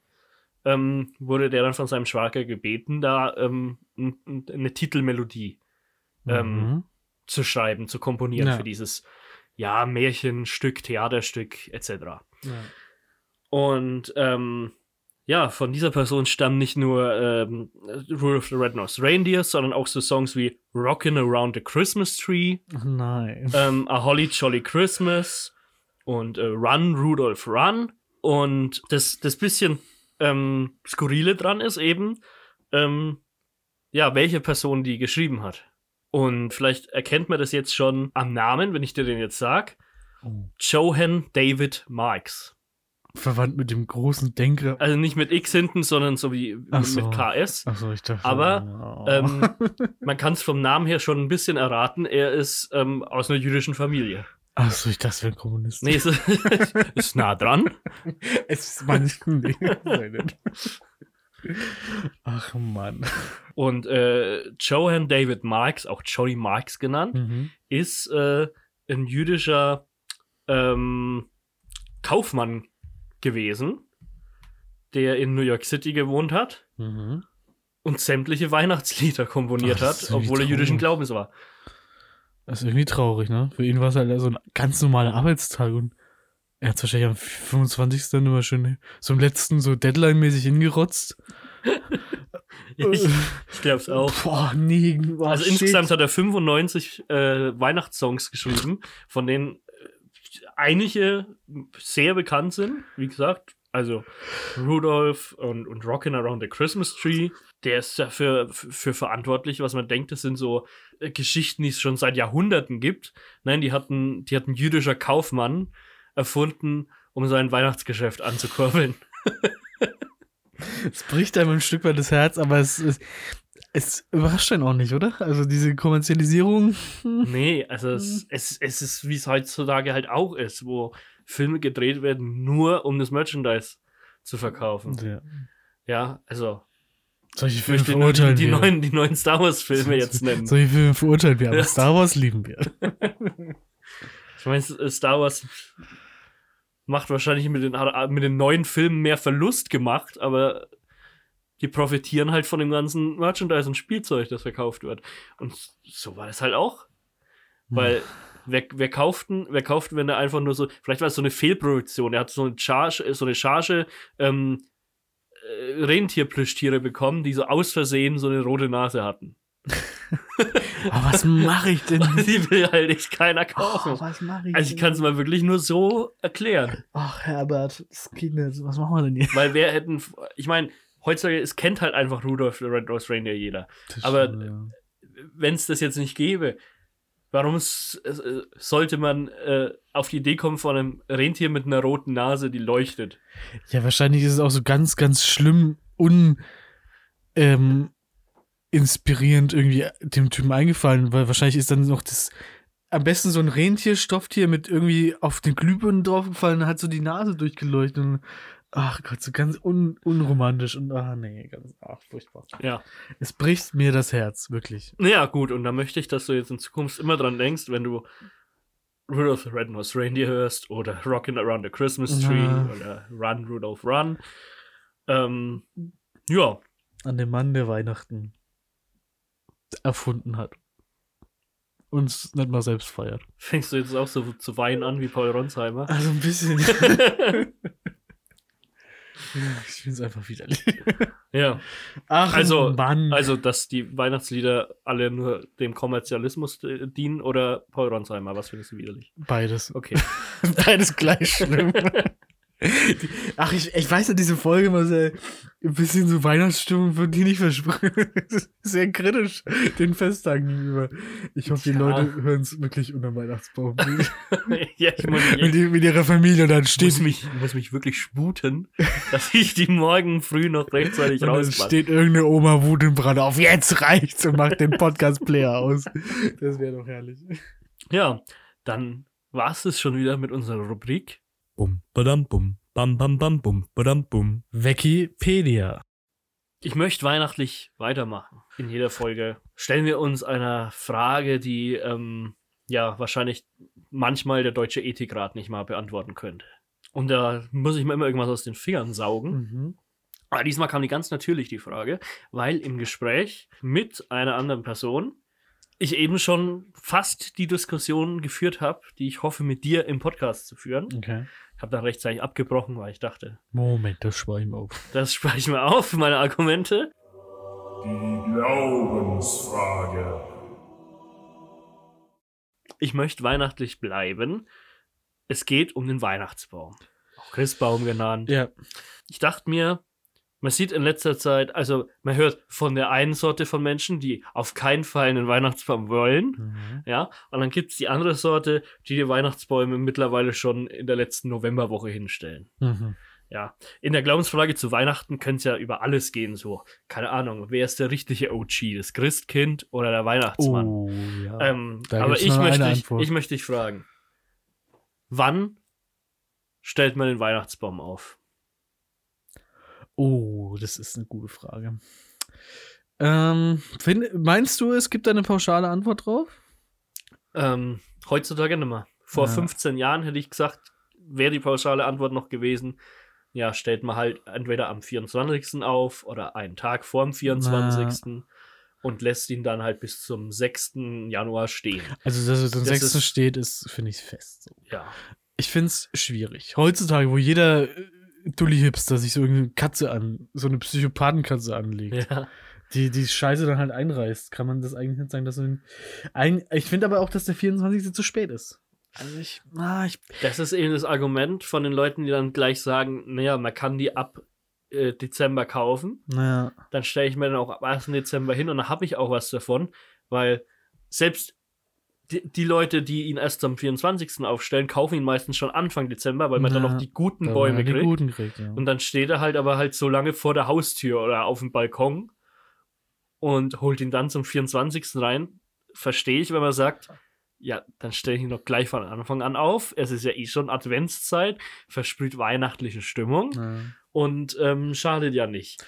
B: ähm, wurde der dann von seinem Schwager gebeten, da ähm, eine Titelmelodie ähm,
A: Mhm.
B: zu schreiben, zu komponieren
A: Ja.
B: für dieses ja Märchenstück, Theaterstück etc.
A: Ja.
B: Und ähm, ja, von dieser Person stammen nicht nur ähm, Rudolph the Red-Nosed Reindeer, sondern auch so Songs wie Rockin' Around the Christmas Tree,
A: Ach nein.
B: ähm, A Holly Jolly Christmas und äh, Run, Rudolph, Run. Und das, das bisschen ähm, Skurrile dran ist eben, ähm, ja, welche Person die geschrieben hat. Und vielleicht erkennt man das jetzt schon am Namen, wenn ich dir den jetzt sag.
A: Oh.
B: Johann David Marks.
A: Verwandt mit dem großen Denker.
B: Also nicht mit X hinten, sondern so wie
A: so.
B: mit KS.
A: Achso, ich dachte.
B: Aber,
A: oh.
B: Ähm, (laughs) man kann es vom Namen her schon ein bisschen erraten. Er ist ähm, aus einer jüdischen Familie.
A: Achso, ich dachte, wäre ein Kommunist.
B: Nee, ist, (laughs) ist nah dran. (laughs)
A: es ist manchen Dingen. Ach Mann.
B: Und äh, Johann David Marks, auch Joey Marks genannt,
A: Mhm.
B: ist äh, ein jüdischer ähm, Kaufmann gewesen, der in New York City gewohnt hat
A: Mhm.
B: und sämtliche Weihnachtslieder komponiert
A: Ach,
B: hat, obwohl er jüdischen. Glaubens war.
A: Das ist irgendwie traurig, ne? Für ihn war es halt so ein ganz normaler Arbeitstag und er hat wahrscheinlich am 25. dann immer schön so im letzten so Deadline-mäßig hingerotzt. (laughs)
B: Ich, ich glaube es auch.
A: Boah, nee. Boah,
B: Also
A: shit.
B: insgesamt hat er 95 äh, Weihnachtssongs geschrieben, von denen einige sehr bekannt sind. Wie gesagt, also Rudolph und, und Rockin' Around the Christmas Tree. Der ist dafür für verantwortlich, was man denkt, das sind so äh, Geschichten, die es schon seit Jahrhunderten gibt. Nein, die hatten, die hat ein jüdischer Kaufmann erfunden, um sein Weihnachtsgeschäft anzukurbeln. (laughs)
A: Es bricht einem ein Stück weit das Herz, aber es, es, es überrascht einen auch nicht, oder? Also diese Kommerzialisierung. (laughs)
B: Nee, also es, es, es ist, wie es heutzutage halt auch ist, wo Filme gedreht werden, nur um das Merchandise zu verkaufen.
A: Ja.
B: Ja, also
A: Solche
B: ich
A: Filme
B: nur die,
A: verurteilen
B: die,
A: wir.
B: neuen, die neuen Star Wars-Filme jetzt (laughs) nennen.
A: Solche Filme verurteilen wir, aber
B: Ja.
A: Star Wars lieben wir. (laughs)
B: Ich meine, Star Wars macht wahrscheinlich mit den, mit den neuen Filmen mehr Verlust gemacht, aber die profitieren halt von dem ganzen Merchandise und Spielzeug, das verkauft wird. Und so war das halt auch. Weil wer, wer kauften, wer kauften, wenn er einfach nur so, vielleicht war es so eine Fehlproduktion, er hat so eine Charge, so eine Charge ähm, äh, Rentierplüschtiere bekommen, die so aus Versehen so eine rote Nase hatten. (laughs)
A: Aber was mache ich denn? (laughs)
B: Die will halt echt keiner kaufen.
A: Oh, was mache ich
B: Also ich kann es mal wirklich nur so erklären.
A: Ach, Herbert, das geht nicht. Was machen wir denn hier?
B: Weil wer hätten, ich meine, heutzutage, es kennt halt einfach Rudolph the Red-Nosed Reindeer jeder.
A: Das
B: Aber-
A: ja.
B: Wenn es das jetzt nicht gäbe, Warum äh, sollte man äh, auf die Idee kommen von einem Rentier mit einer roten Nase, die leuchtet?
A: Ja, wahrscheinlich ist es auch so ganz, ganz schlimm un ähm, inspirierend irgendwie dem Typen eingefallen, weil wahrscheinlich ist dann noch das am besten so ein Rentierstofftier mit irgendwie auf den Glühbirnen draufgefallen, hat so die Nase durchgeleuchtet und ach Gott, so ganz un unromantisch und ach nee, ganz ach furchtbar.
B: Ja.
A: Es bricht mir das Herz, wirklich.
B: Ja, gut, und da möchte ich, dass du jetzt in Zukunft immer dran denkst, wenn du Rudolph the Red-Nosed Reindeer hörst oder Rockin' Around the Christmas Tree
A: Ja.
B: oder Run, Rudolph, Run. Ähm, ja,
A: An den Mann, der Weihnachten erfunden hat. Uns nicht mal selbst feiert.
B: fängst du jetzt auch so zu weinen an wie Paul Ronsheimer?
A: Also ein bisschen. (laughs) (laughs) (laughs) ich finde es einfach widerlich. (laughs)
B: ja,
A: Ach,
B: Also-
A: Mann.
B: also, dass die Weihnachtslieder alle nur dem Kommerzialismus äh, dienen oder Paul Ronsheimer, was findest du widerlich?
A: Beides.
B: Okay. (laughs)
A: Beides gleich schlimm. Ach, ich, ich weiß ja, diese Folge war sehr, ein bisschen so Weihnachtsstimmung wird die nicht versprochen. (laughs) sehr kritisch den Festtagen gegenüber. Ich hoffe, die
B: Ja.
A: Leute hören es wirklich unter Weihnachtsbaum. (laughs)
B: ja, ich muss,
A: mit,
B: ich
A: die- mit ihrer Familie dann
B: muss,
A: steht,
B: mich, muss mich wirklich sputen, dass ich die morgen früh noch rechtzeitig
A: und dann steht irgendeine Oma Wut im Brand auf. Jetzt reicht's und macht den Podcast-Player aus. Das wäre doch herrlich.
B: Ja, dann war es das schon wieder mit unserer Rubrik.
C: Bum, badam, bum, bam, bam, bam, bum, badam, bum.
A: Wikipedia.
B: Ich möchte weihnachtlich weitermachen. In jeder Folge stellen wir uns einer Frage, die ähm, ja wahrscheinlich manchmal der deutsche Ethikrat nicht mal beantworten könnte. Und da muss ich mir immer irgendwas aus den Fingern saugen.
A: Mhm.
B: Aber diesmal kam die ganz natürlich die Frage, weil im Gespräch mit einer anderen Person ich eben schon fast die Diskussion geführt habe, die ich hoffe mit dir im Podcast zu führen.
A: Okay.
B: Ich habe dann rechtzeitig abgebrochen, weil ich dachte,
A: Moment, das spare ich mir auf.
B: das spare ich mir auf, meine Argumente.
D: Die Glaubensfrage.
B: Ich möchte weihnachtlich bleiben. Es geht um den Weihnachtsbaum. Auch Christbaum genannt.
A: Ja.
B: Ich dachte mir, man sieht in letzter Zeit, also man hört von der einen Sorte von Menschen, die auf keinen Fall einen Weihnachtsbaum wollen.
A: Mhm.
B: Ja, und dann gibt es die andere Sorte, die die Weihnachtsbäume mittlerweile schon in der letzten Novemberwoche hinstellen.
A: Mhm.
B: Ja, in der Glaubensfrage zu Weihnachten könnte es ja über alles gehen, so, keine Ahnung, wer ist der richtige OG, das Christkind oder der Weihnachtsmann?
A: Oh, ja.
B: ähm, aber ich möchte,
A: Antwort.
B: ich möchte dich fragen, wann stellt man den Weihnachtsbaum auf?
A: Oh, das ist eine gute Frage. Ähm, find, meinst du, es gibt da eine pauschale Antwort drauf?
B: Ähm, heutzutage nicht mehr. Vor
A: Ja.
B: 15 Jahren hätte ich gesagt, wäre die pauschale Antwort noch gewesen, ja, stellt man halt entweder am 24. auf oder einen Tag vor dem 24. und lässt ihn dann halt bis zum 6. Januar stehen.
A: Also, dass es am
B: Das
A: 6.
B: ist-
A: steht, ist, finde ich, fest. So.
B: Ja.
A: Ich finde es schwierig. Heutzutage, wo jeder äh, Dulli-Hipster sich so irgendeine Katze an, so eine Psychopathenkatze anlegt,
B: ja.
A: die die Scheiße dann halt einreißt, kann man das eigentlich nicht sagen, dass so ein, ein Ich finde aber auch, dass der 24. zu spät ist. Also ich, ah, ich
B: Das ist eben das Argument von den Leuten, die dann gleich sagen, naja, man kann die ab äh, Dezember kaufen.
A: naja,
B: Dann stelle ich mir dann auch ab 1. Dezember hin und dann habe ich auch was davon, weil selbst die, die Leute, die ihn erst am 24. aufstellen, kaufen ihn meistens schon Anfang Dezember, weil man dann
A: Ja,
B: noch die guten
A: da
B: Bäume kriegt.
A: guten kriegt, ja.
B: Und dann steht er halt aber halt so lange vor der Haustür oder auf dem Balkon und holt ihn dann zum 24. rein. Verstehe ich, wenn man sagt, ja, dann stelle ich ihn doch gleich von Anfang an auf. Es ist ja eh schon Adventszeit, versprüht weihnachtliche Stimmung
A: ja.
B: und ähm, schadet ja nicht.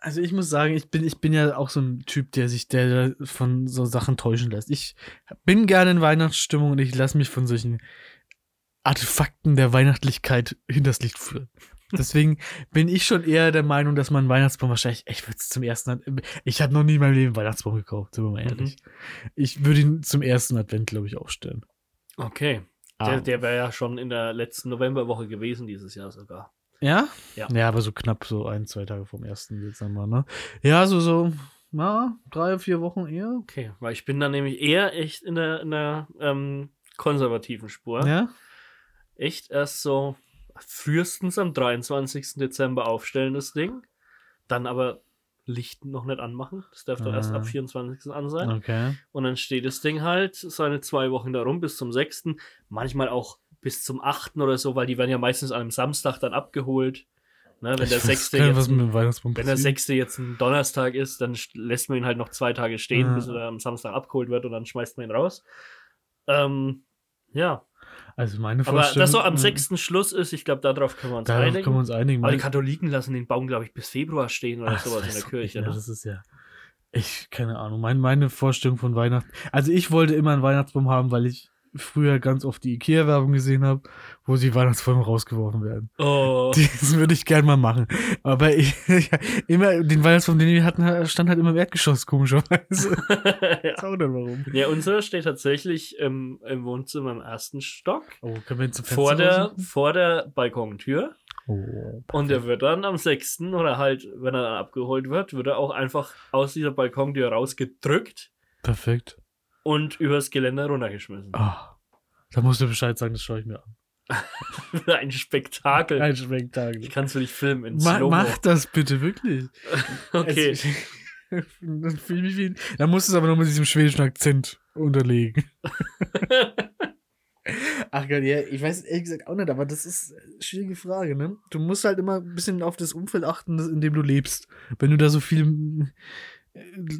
A: Also ich muss sagen, ich bin, ich bin ja auch so ein Typ, der sich der von so Sachen täuschen lässt. Ich bin gerne in Weihnachtsstimmung und ich lasse mich von solchen Artefakten der Weihnachtlichkeit hinters Licht führen. Deswegen bin ich schon eher der Meinung, dass man Weihnachtsbaum wahrscheinlich, ich würde es zum ersten Advent, ich habe noch nie in meinem Leben Weihnachtsbaum gekauft, sind wir mal ehrlich. Ich würde ihn zum ersten Advent, glaube ich, aufstellen.
B: Okay.
A: Ah.
B: Der, der wäre ja schon in der letzten Novemberwoche gewesen, dieses Jahr sogar.
A: Ja?
B: Ja.
A: Ja, aber so knapp so ein, zwei Tage vom ersten Dezember, ne? Ja, so, so, na, drei, vier Wochen eher.
B: Okay, weil ich bin da nämlich eher echt in der, in der ähm, konservativen Spur.
A: Ja?
B: echt erst so frühestens am 23. Dezember aufstellen, das Ding. Dann aber Licht noch nicht anmachen. Das darf doch erst
A: Ah.
B: ab 24. an sein.
A: Okay.
B: Und dann steht das Ding halt seine zwei Wochen da rum bis zum 6. Manchmal auch bis zum 8. oder so, weil die werden ja meistens an einem Samstag dann abgeholt. Ne, wenn, der
A: weiß
B: 6.
A: gar nicht,
B: jetzt wenn der. 6. jetzt ein Donnerstag ist, dann st- lässt man ihn halt noch zwei Tage stehen,
A: Ja.
B: bis er am Samstag abgeholt wird und dann schmeißt man ihn raus. Ähm, ja,
A: Also meine
B: aber
A: Vorstellung.
B: dass so am
A: äh,
B: 6. Schluss ist, ich glaube, darauf können wir uns
A: Darauf
B: einigen.
A: können wir uns einigen.
B: aber die
A: Mein-
B: Katholiken lassen den Baum, glaube ich, bis Februar stehen oder
A: Ach,
B: sowas in der Kirche.
A: mehr,
B: Ne?
A: Das ist ja. Ich, keine Ahnung. Mein, meine Vorstellung von Weihnachten. Also ich wollte immer einen Weihnachtsbaum haben, weil ich früher ganz oft die IKEA-Werbung gesehen habe, wo die Weihnachtsbäume rausgeworfen werden.
B: Oh.
A: Das (laughs) würde ich gern mal machen. Aber ich, (laughs) immer, den Weihnachtsbaum, den wir hatten, stand halt immer im Erdgeschoss, komischerweise. (laughs)
B: ja.
A: Ich auch nicht warum.
B: ja, unserer steht tatsächlich im, im Wohnzimmer im ersten Stock.
A: Oh, können wir Fenster
B: Vor der, vor der Balkontür.
A: Oh,
B: Und er wird dann am 6. oder halt, wenn er dann abgeholt wird, wird er auch einfach aus dieser Balkontür rausgedrückt
A: perfekt.
B: Und übers Geländer runtergeschmissen.
A: Ah, da musst du Bescheid sagen, das schaue ich mir an. (laughs)
B: Ein Spektakel.
A: Ein Spektakel.
B: Ich kann es für dich filmen in
A: Ma
B: Slow-Mo.
A: mach das bitte, wirklich. (laughs)
B: Okay. (laughs)
A: Es- Dann wie- dann musst du es aber noch mit diesem schwedischen Akzent unterlegen. Ach Gott, ja, ich weiß ehrlich gesagt auch nicht, aber das ist eine schwierige Frage, ne? Du musst halt immer ein bisschen auf das Umfeld achten, in dem du lebst. Wenn du da so viel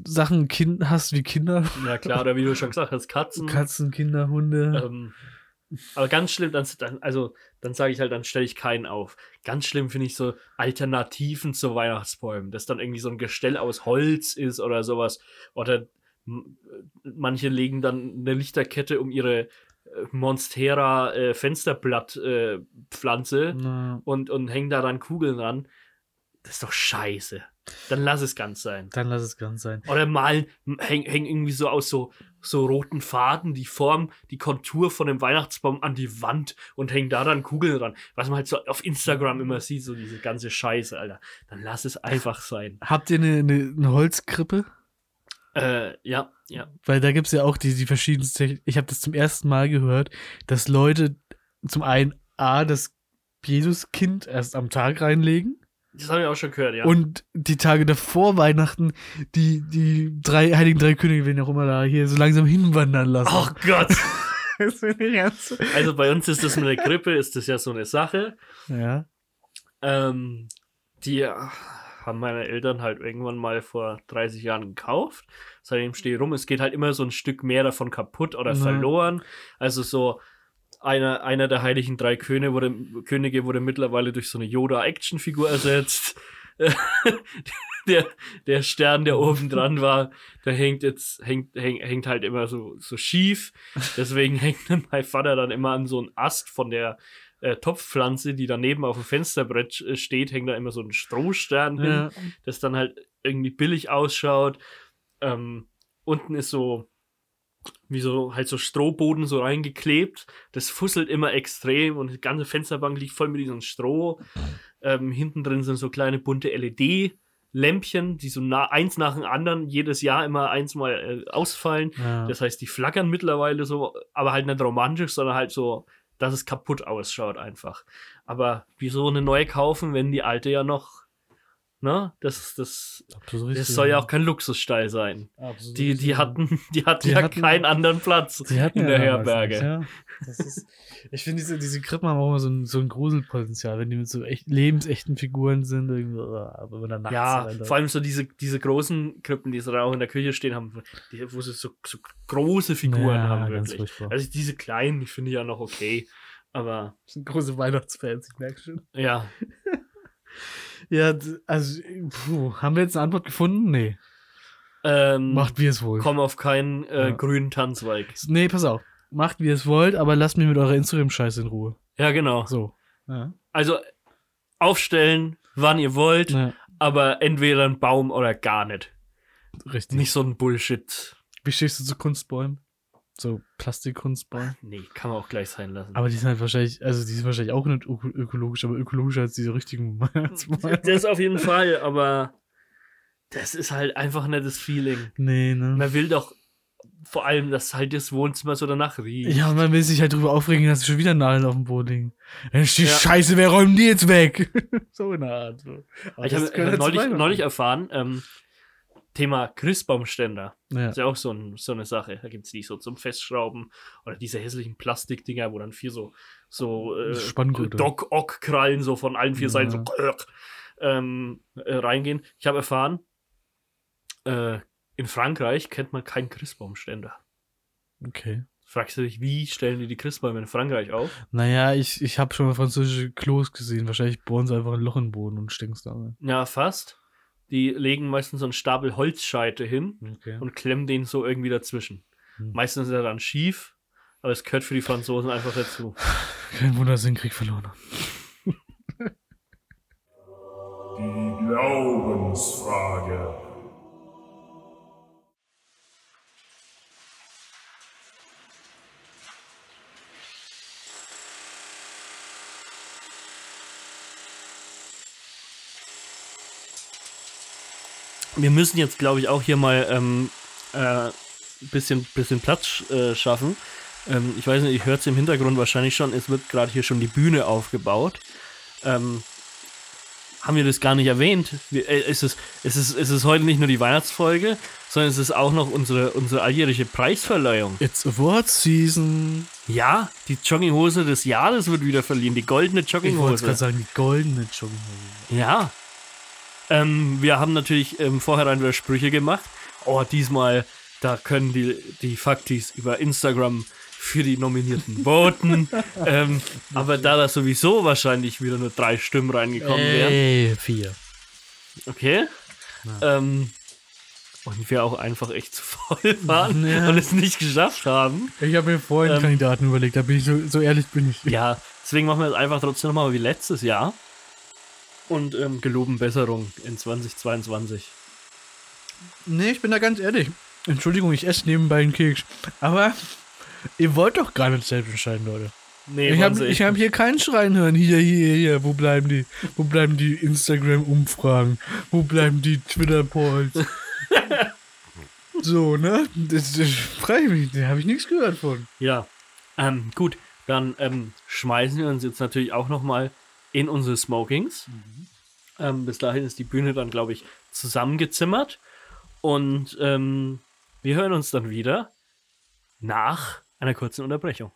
A: Sachen kind hast wie Kinder,
B: ja klar, oder wie du schon gesagt hast, Katzen.
A: Katzen, Kinder, Hunde.
B: Ähm, aber ganz schlimm, dann, also dann sage ich halt, dann stelle ich keinen auf. Ganz schlimm finde ich so Alternativen zu Weihnachtsbäumen, dass dann irgendwie so ein Gestell aus Holz ist oder sowas. Oder manche legen dann eine Lichterkette um ihre äh, Monstera äh, Fensterblatt äh, und, und hängen da dann Kugeln ran. Das ist doch scheiße. Dann lass es ganz sein.
A: dann lass es ganz sein.
B: Oder malen, hängen häng irgendwie so aus so, so roten Faden die Form, die Kontur von dem Weihnachtsbaum an die Wand und hängen da dann Kugeln dran. Was man halt so auf Instagram immer sieht, so diese ganze Scheiße, Alter. Dann lass es einfach sein.
A: Habt ihr eine, eine, eine Holzkrippe?
B: Äh, ja, ja.
A: Weil da gibt es ja auch die, die verschiedensten Techniken. Ich habe das zum ersten Mal gehört, dass Leute zum einen A, das Jesuskind erst am Tag reinlegen
B: Das habe ich auch schon gehört, ja.
A: und die Tage davor Weihnachten die, die drei heiligen drei Könige, wen auch immer da hier so langsam hinwandern lassen.
B: Ach Gott. (laughs)
A: ich ganz.
B: Also bei uns ist das mit der Grippe, ist das ja so eine Sache.
A: Ja.
B: Ähm, die haben meine Eltern halt irgendwann mal vor 30 Jahren gekauft. Seitdem stehe ich rum. Es geht halt immer so ein Stück mehr davon kaputt oder
A: Ja.
B: verloren. Also so einer, einer der heiligen drei Könige wurde, Könige wurde mittlerweile durch so eine Yoda-Action-Figur ersetzt. (laughs) der, der Stern, der oben dran war, der hängt jetzt, hängt, hängt, hängt halt immer so, so schief. Deswegen (laughs) hängt dann mein Vater dann immer an so einen Ast von der äh, Topfpflanze, die daneben auf dem Fensterbrett äh, steht, hängt da immer so ein Strohstern hin,
A: ja.
B: das dann halt irgendwie billig ausschaut. Ähm, unten ist so wie so halt so Strohboden so reingeklebt. Das fusselt immer extrem und die ganze Fensterbank liegt voll mit diesem Stroh. Ähm, hinten drin sind so kleine bunte LED-Lämpchen, die so na eins nach dem anderen jedes Jahr immer eins mal äh, ausfallen.
A: ja.
B: Das heißt, die flackern mittlerweile so, aber halt nicht romantisch, sondern halt so, dass es kaputt ausschaut einfach. Aber wieso eine neue kaufen, wenn die alte ja noch, ne? Das, das,
A: Absolut
B: das soll ja auch kein Luxusstall sein.
A: Absolut
B: Die, die hatten, (laughs) die hatten
A: Die
B: ja
A: hatten-
B: keinen anderen Platz
A: Die hatten
B: in
A: ja
B: der
A: damals
B: Herberge.
A: Ja. Ist, ich finde, diese, diese Krippen haben auch immer so ein, so ein Gruselpotenzial, wenn die mit so echt lebensechten Figuren sind. irgendwie, Aber wenn nachts
B: Ja,
A: rein-
B: vor allem so diese, diese großen Krippen, die so da auch in der Küche stehen haben, die, wo sie so, so große Figuren
A: Ja,
B: haben, wirklich.
A: furchtbar.
B: Also diese kleinen, die finde ich ja noch okay. Aber
A: Das sind große Weihnachtsfans, ich merke schon.
B: ja, (laughs)
A: Ja, also, puh, haben wir jetzt eine Antwort gefunden? Nee.
B: ähm,
A: Macht wie es wohl.
B: komm auf keinen äh,
A: Ja.
B: grünen Tanzweig.
A: Nee, pass auf. Macht wie es wollt, aber lasst mich mit eurer Instagram-Scheiße in Ruhe.
B: Ja, genau.
A: So. Ja.
B: Also aufstellen, wann ihr wollt,
A: ja
B: aber entweder ein Baum oder gar nicht.
A: richtig.
B: Nicht so ein Bullshit.
A: Wie stehst du zu Kunstbäumen? So Plastikkunstbäumen?
B: Nee, kann man auch gleich sein lassen.
A: Aber die sind halt wahrscheinlich, also die sind wahrscheinlich auch nicht öko ökologisch, aber ökologischer als diese richtigen (laughs) Weihnachtsbäume.
B: das auf jeden Fall, aber das ist halt einfach nicht das Feeling.
A: Nee, ne?
B: Man will doch vor allem, dass halt das Wohnzimmer so danach riecht.
A: Ja, und man will sich halt drüber aufregen, dass schon wieder Nadeln auf dem Boden liegen. Dann steht
B: Ja.
A: Scheiße, wer räumt die jetzt weg? (laughs) so in der Art. So.
B: Ich habe neulich, neulich erfahren, ähm, Thema Christbaumständer.
A: Ja.
B: ist ja auch so, ein, so eine Sache. Da gibt es die so zum Festschrauben oder diese hässlichen Plastikdinger, wo dann vier so, so äh,
A: Spanngurte.
B: Dock-Ock-Krallen so von allen vier Seiten so ähm, äh, reingehen. Ich habe erfahren, äh, in Frankreich kennt man keinen Christbaumständer.
A: Okay.
B: Fragst du dich, wie stellen die die Christbäume in Frankreich auf?
A: Naja, ich, ich habe schon mal französische Klos gesehen. Wahrscheinlich bohren sie einfach ein Loch in den Boden und stecken es da rein.
B: Ja, fast. Die legen meistens so einen Stapel Holzscheite hin
A: Okay.
B: und klemmen den so irgendwie dazwischen.
A: Hm.
B: Meistens ist er dann schief, aber es gehört für die Franzosen einfach dazu. (laughs)
A: Kein Wunder, dass sie den Krieg verloren haben.
D: Die Glaubensfrage.
B: Wir müssen jetzt, glaube ich, auch hier mal ähm, äh, bisschen, bisschen Platz äh, schaffen. Ähm, ich weiß nicht, ich höre es im Hintergrund wahrscheinlich schon. Es wird gerade hier schon die Bühne aufgebaut. Ähm, haben wir das gar nicht erwähnt? Wir, äh, es, ist, es, ist, es ist heute nicht nur die Weihnachtsfolge, sondern es ist auch noch unsere, unsere alljährliche Preisverleihung.
A: It's Award Season.
B: Ja, die Jogginghose des Jahres wird wieder verliehen. Die goldene
A: Ich wollte
B: Jogginghose.
A: gerade sagen, die goldene Jogginghose.
B: Ja. Ähm, wir haben natürlich im Vorhinein wieder Sprüche gemacht. Oh, diesmal, da können die, die Faktis über Instagram für die Nominierten (laughs) voten. ähm, aber da da sowieso wahrscheinlich wieder nur drei Stimmen reingekommen wären.
A: Ey, vier.
B: Okay. Ähm, und wir auch einfach echt zu voll (laughs) waren
A: Ja.
B: und es nicht geschafft haben.
A: Ich habe mir vorhin
B: Ähm,
A: Kandidaten überlegt, da bin ich so, so ehrlich bin ich.
B: Ja, deswegen machen wir es einfach trotzdem nochmal wie letztes Jahr. Und ähm, geloben Besserung in 2022.
A: Nee, ich bin da ganz ehrlich. Entschuldigung, ich esse nebenbei einen Keks. Aber ihr wollt doch gar nicht selbst entscheiden, Leute.
B: Nee,
A: Ich habe hab hier keinen Schreien hören. Hier, hier, hier. Wo bleiben die, wo bleiben die Instagram-Umfragen? Wo bleiben die Twitter-Polls? (laughs) so, ne? Das, das frage ich mich. Da habe ich nichts gehört von.
B: Ja. Ähm, gut, dann ähm, schmeißen wir uns jetzt natürlich auch nochmal in unsere Smokings. Ähm, bis dahin ist die Bühne dann, glaube ich, zusammengezimmert. Und ähm, wir hören uns dann wieder nach einer kurzen Unterbrechung.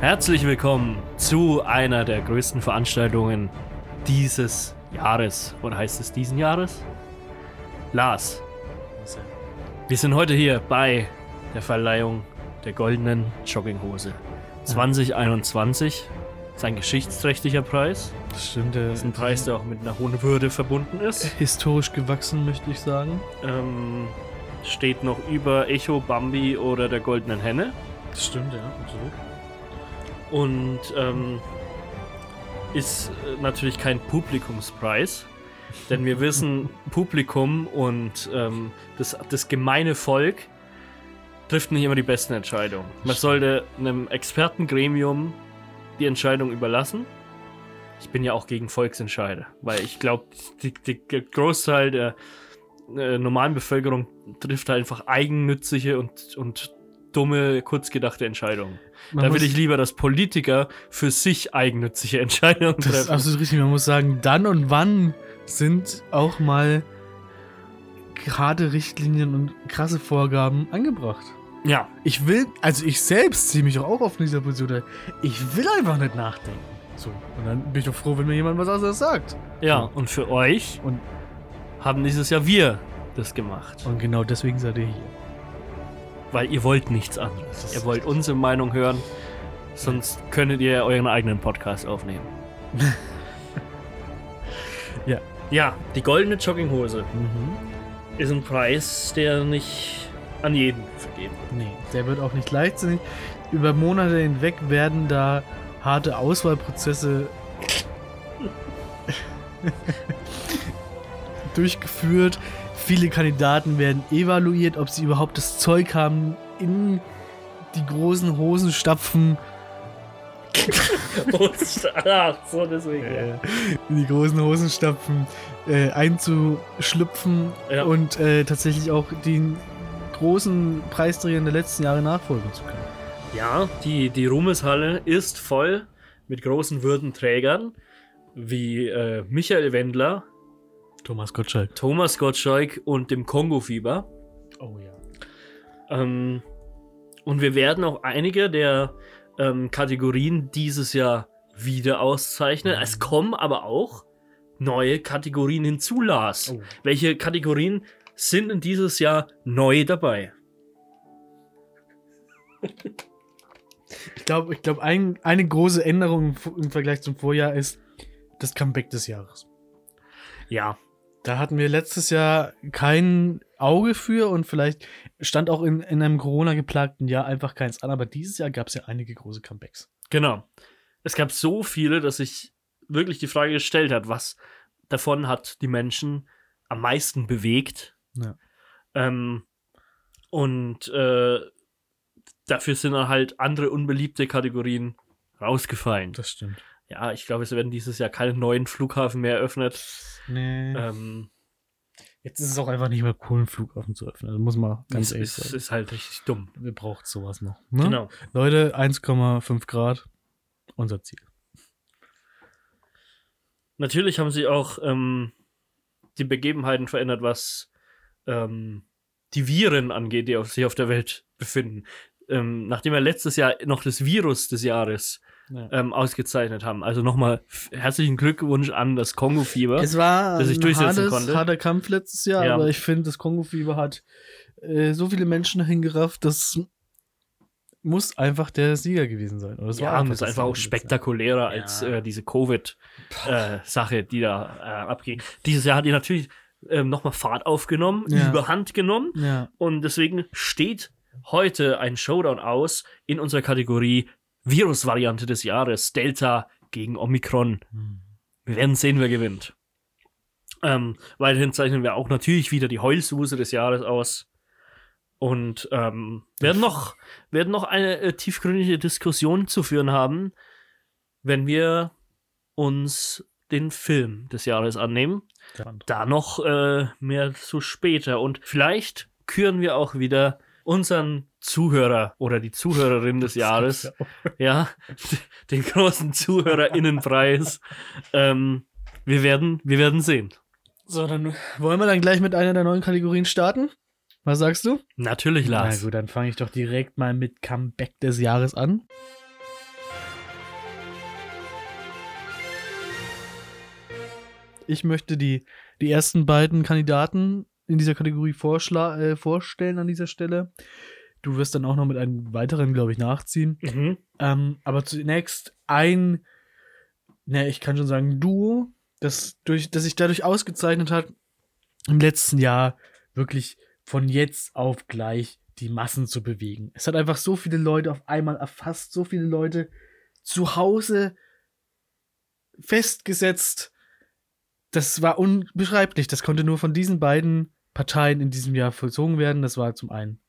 B: Herzlich willkommen zu einer der größten Veranstaltungen dieses Jahres. Oder heißt es diesen Jahres? Lars, wir sind heute hier bei der Verleihung der goldenen Jogginghose 2021. Das ist ein geschichtsträchtiger Preis.
A: Das stimmt. Der
B: Das ist ein Preis, der auch mit einer hohen Würde verbunden ist.
A: historisch gewachsen, möchte ich sagen.
B: Ähm, steht noch über Echo, Bambi oder der goldenen Henne.
A: Das stimmt, ja, absolut.
B: Und ähm, ist äh, natürlich kein Publikumspreis, denn wir wissen, (laughs) Publikum und ähm, das, das gemeine Volk trifft nicht immer die besten Entscheidungen. Man sollte einem Expertengremium die Entscheidung überlassen. Ich bin ja auch gegen Volksentscheide, weil ich glaube, der Großteil der äh, normalen Bevölkerung trifft einfach eigennützige und, und dumme, kurzgedachte Entscheidungen.
A: Man
B: Da will ich lieber, dass Politiker für sich eigennützige Entscheidungen
A: Das ist
B: treffen.
A: absolut richtig. Man muss sagen, dann und wann sind auch mal gerade Richtlinien und krasse Vorgaben angebracht.
B: Ja,
A: Ich will, also ich selbst ziehe mich auch auf dieser Position. Ich will einfach nicht nachdenken. So. Und dann bin ich doch froh, wenn mir jemand was anderes sagt.
B: ja. Und für euch
A: Und,
B: haben dieses Jahr wir das gemacht.
A: und genau deswegen seid ihr hier.
B: Weil ihr wollt nichts anderes. Ihr wollt unsere Meinung hören, sonst könntet ihr euren eigenen Podcast aufnehmen. (laughs)
A: Ja.
B: Ja, die goldene Jogginghose
A: Mhm.
B: ist ein Preis, der nicht an jeden vergeben wird.
A: Nee, der wird auch nicht leichtsinnig. über Monate hinweg werden da harte Auswahlprozesse (laughs) durchgeführt. Viele Kandidaten werden evaluiert, ob sie überhaupt das Zeug haben, in die großen Hosen stapfen, (laughs)
B: Ach, so deswegen.
A: äh, in die großen Hosen stapfen, äh, einzuschlüpfen
B: Ja.
A: und äh, tatsächlich auch den großen Preisträgern der letzten Jahre nachfolgen zu können.
B: Ja, die, die Ruhmeshalle ist voll mit großen Würdenträgern wie äh, Michael Wendler,
A: Thomas Gottschalk.
B: Thomas Gottschalk und dem Kongo-Fieber.
A: Oh ja.
B: Ähm, und wir werden auch einige der ähm, Kategorien dieses Jahr wieder auszeichnen. Es kommen aber auch neue Kategorien hinzu, Lars.
A: Oh.
B: Welche Kategorien sind denn dieses Jahr neu dabei?
A: Ich glaube, ich glaub, ein, eine große Änderung im- im Vergleich zum Vorjahr ist das Comeback des Jahres.
B: Ja,
A: Da hatten wir letztes Jahr kein Auge für und vielleicht stand auch in, in einem Corona-geplagten Jahr einfach keins an, aber dieses Jahr gab es ja einige große Comebacks.
B: genau. Es gab so viele, dass sich wirklich die Frage gestellt hat, was davon hat die Menschen am meisten bewegt.
A: Ja.
B: Ähm, und äh, dafür sind dann halt andere unbeliebte Kategorien rausgefallen.
A: Das stimmt.
B: Ja, ich glaube, es werden dieses Jahr keine neuen Flughafen mehr eröffnet.
A: Nee.
B: Ähm,
A: Jetzt ist es auch einfach nicht mehr cool, einen Flughafen zu öffnen. Das muss man ganz
B: es
A: ehrlich
B: ist,
A: sagen.
B: ist halt richtig dumm.
A: Wir brauchen sowas noch. Ne?
B: Genau.
A: Leute, 1,5 Grad, unser Ziel.
B: Natürlich haben sie auch ähm, die Begebenheiten verändert, was ähm, die Viren angeht, die auf, sich auf der Welt befinden. Ähm, nachdem wir letztes Jahr noch das Virus des Jahres
A: Ja.
B: ähm, ausgezeichnet haben. Also nochmal herzlichen Glückwunsch an das Kongo-Fieber.
A: Es war
B: dass ich
A: ein
B: durchsetzen
A: hartes,
B: konnte.
A: harter Kampf letztes Jahr,
B: Ja.
A: aber ich finde, das Kongo-Fieber hat äh, so viele Menschen dahin gerafft, das muss einfach der Sieger gewesen sein. Oder das
B: Ja,
A: war
B: und das ist einfach auch spektakulärer als
A: Ja.
B: äh, diese Covid-Sache, die da äh, abging. Dieses Jahr hat die natürlich ähm, nochmal Fahrt aufgenommen,
A: Ja.
B: überhand genommen.
A: Ja,
B: Und deswegen steht heute ein Showdown aus in unserer Kategorie Virusvariante des Jahres, Delta gegen Omikron. Wir werden sehen, wer gewinnt. Ähm, weiterhin zeichnen wir auch natürlich wieder die Heulsuse des Jahres aus. Und ähm, werden, noch, werden noch eine äh, tiefgründige Diskussion zu führen haben, wenn wir uns den Film des Jahres annehmen. Da noch äh, mehr zu später. Und vielleicht küren wir auch wieder unseren Zuhörer oder die Zuhörerin des Jahres. Ja, den großen ZuhörerInnenpreis. ähm, wir, werden, wir werden sehen.
A: So, dann wollen wir dann gleich mit einer der neuen Kategorien starten. Was sagst du?
B: Natürlich, Lars.
A: Na gut, dann fange ich doch direkt mal mit Comeback des Jahres an. Ich möchte die, die ersten beiden Kandidaten in dieser Kategorie äh, vorstellen an dieser Stelle. Du wirst dann auch noch mit einem weiteren, glaube ich, nachziehen.
B: Mhm.
A: Ähm, aber zunächst ein, ne, ich kann schon sagen, Duo, das, durch, das sich dadurch ausgezeichnet hat, im letzten Jahr wirklich von jetzt auf gleich die Massen zu bewegen. Es hat einfach so viele Leute auf einmal erfasst, so viele Leute zu Hause festgesetzt. Das war unbeschreiblich. Das konnte nur von diesen beiden Parteien in diesem Jahr vollzogen werden. Das war zum einen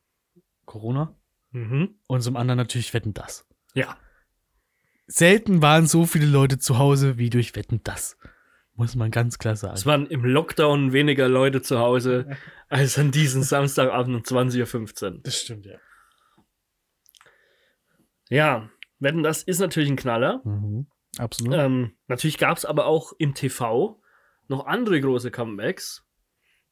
A: Corona
B: Mhm.
A: und zum anderen natürlich Wetten das.
B: Ja.
A: Selten waren so viele Leute zu Hause wie durch Wetten das. Muss man ganz klar sagen.
B: Es waren im Lockdown weniger Leute zu Hause (laughs) als an diesem Samstagabend um 20.15 Uhr.
A: das stimmt, ja.
B: Ja, Wetten, das ist natürlich ein Knaller.
A: Mhm. Absolut.
B: Ähm, natürlich gab es aber auch im TV noch andere große Comebacks.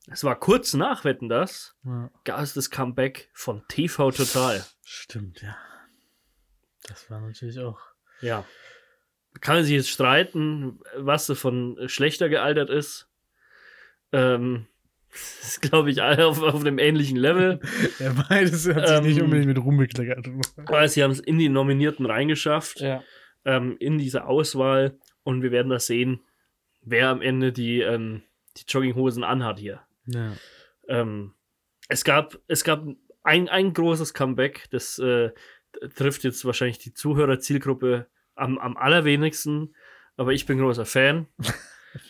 B: Es war kurz nach Wetten, das
A: ja.
B: gab es das Comeback von TV Total.
A: Stimmt, ja. Das war natürlich auch.
B: Ja. Kann man sich jetzt streiten, was davon schlechter gealtert ist. Ähm, das (laughs) ist, glaube ich, alle auf, auf einem ähnlichen Level. (laughs)
A: Ja, beides hat sich
B: Ähm,
A: nicht unbedingt mit Ruhm bekleckert.
B: Aber sie haben es in die Nominierten reingeschafft,
A: Ja.
B: ähm, in diese Auswahl. Und wir werden das sehen, wer am Ende die, ähm, die Jogginghosen anhat hier.
A: Ja.
B: Ähm, es gab, es gab ein, ein großes Comeback, das äh, trifft jetzt wahrscheinlich die Zuhörerzielgruppe am, am allerwenigsten, aber ich bin großer Fan. (laughs)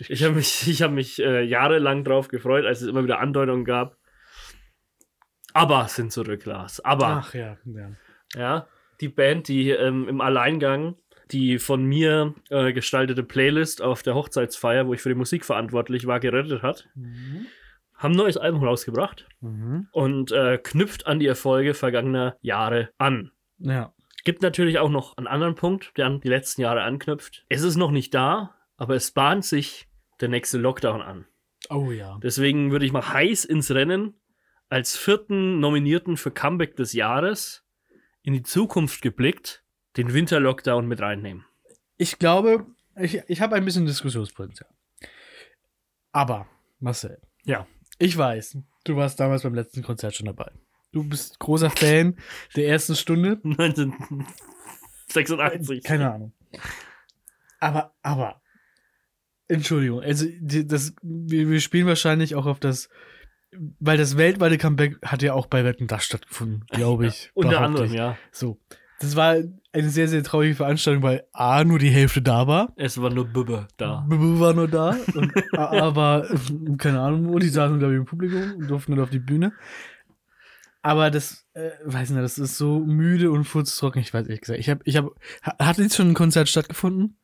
B: Ich habe mich, ich hab mich äh, jahrelang drauf gefreut, als es immer wieder Andeutungen gab. Aber sind zurück, Lars. Aber,
A: Ach ja, ja.
B: ja, die Band, die ähm, im Alleingang die von mir äh, gestaltete Playlist auf der Hochzeitsfeier, wo ich für die Musik verantwortlich war, gerettet hat, haben ein neues Album rausgebracht
A: Mhm.
B: und äh, knüpft an die Erfolge vergangener Jahre an.
A: Ja.
B: Gibt natürlich auch noch einen anderen Punkt, der an die letzten Jahre anknüpft. Es ist noch nicht da, aber es bahnt sich der nächste Lockdown an.
A: Oh ja.
B: Deswegen würde ich mal heiß ins Rennen als vierten Nominierten für Comeback des Jahres in die Zukunft geblickt den Winter-Lockdown mit reinnehmen.
A: Ich glaube, ich, ich habe ein bisschen Diskussionspotenzial. Aber, Marcel.
B: Ja.
A: Ich weiß, du warst damals beim letzten Konzert schon dabei. Du bist großer Fan der ersten Stunde. (laughs)
B: 1986.
A: Keine Ahnung. Aber, aber, Entschuldigung, also das, wir, wir spielen wahrscheinlich auch auf das, weil das weltweite Comeback hat ja auch bei Wetten das stattgefunden, (laughs) glaube ich.
B: Unter
A: behaupte
B: anderem, ja.
A: So. Das war eine sehr, sehr traurige Veranstaltung, weil A, nur die Hälfte da war.
B: Es war nur Bubbe da.
A: Bubu war nur da. Und A war, (laughs) keine Ahnung wo, die saßen, glaube ich, im Publikum und durften nur auf die Bühne. Aber das, äh, weiß nicht, das ist so müde und furztrocken, ich weiß ehrlich gesagt. Ich habe, ich habe, hat jetzt schon ein Konzert stattgefunden?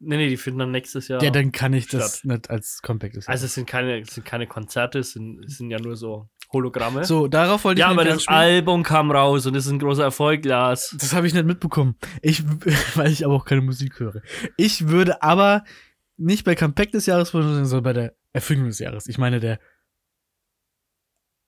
B: Nee, nee, die finden dann nächstes Jahr.
A: Ja, dann kann ich das
B: Statt.
A: nicht als Compact ist.
B: also es sind keine, es sind keine Konzerte, es sind, es sind ja nur so Hologramme.
A: so, darauf wollte ich
B: ja, aber das
A: anspielen.
B: Album kam raus und es ist ein großer Erfolg, Lars.
A: Das habe ich nicht mitbekommen. Ich, (laughs) weil ich aber auch keine Musik höre. Ich würde aber nicht bei Comeback des Jahres vorstellen, sondern bei der Erfindung des Jahres. Ich meine, der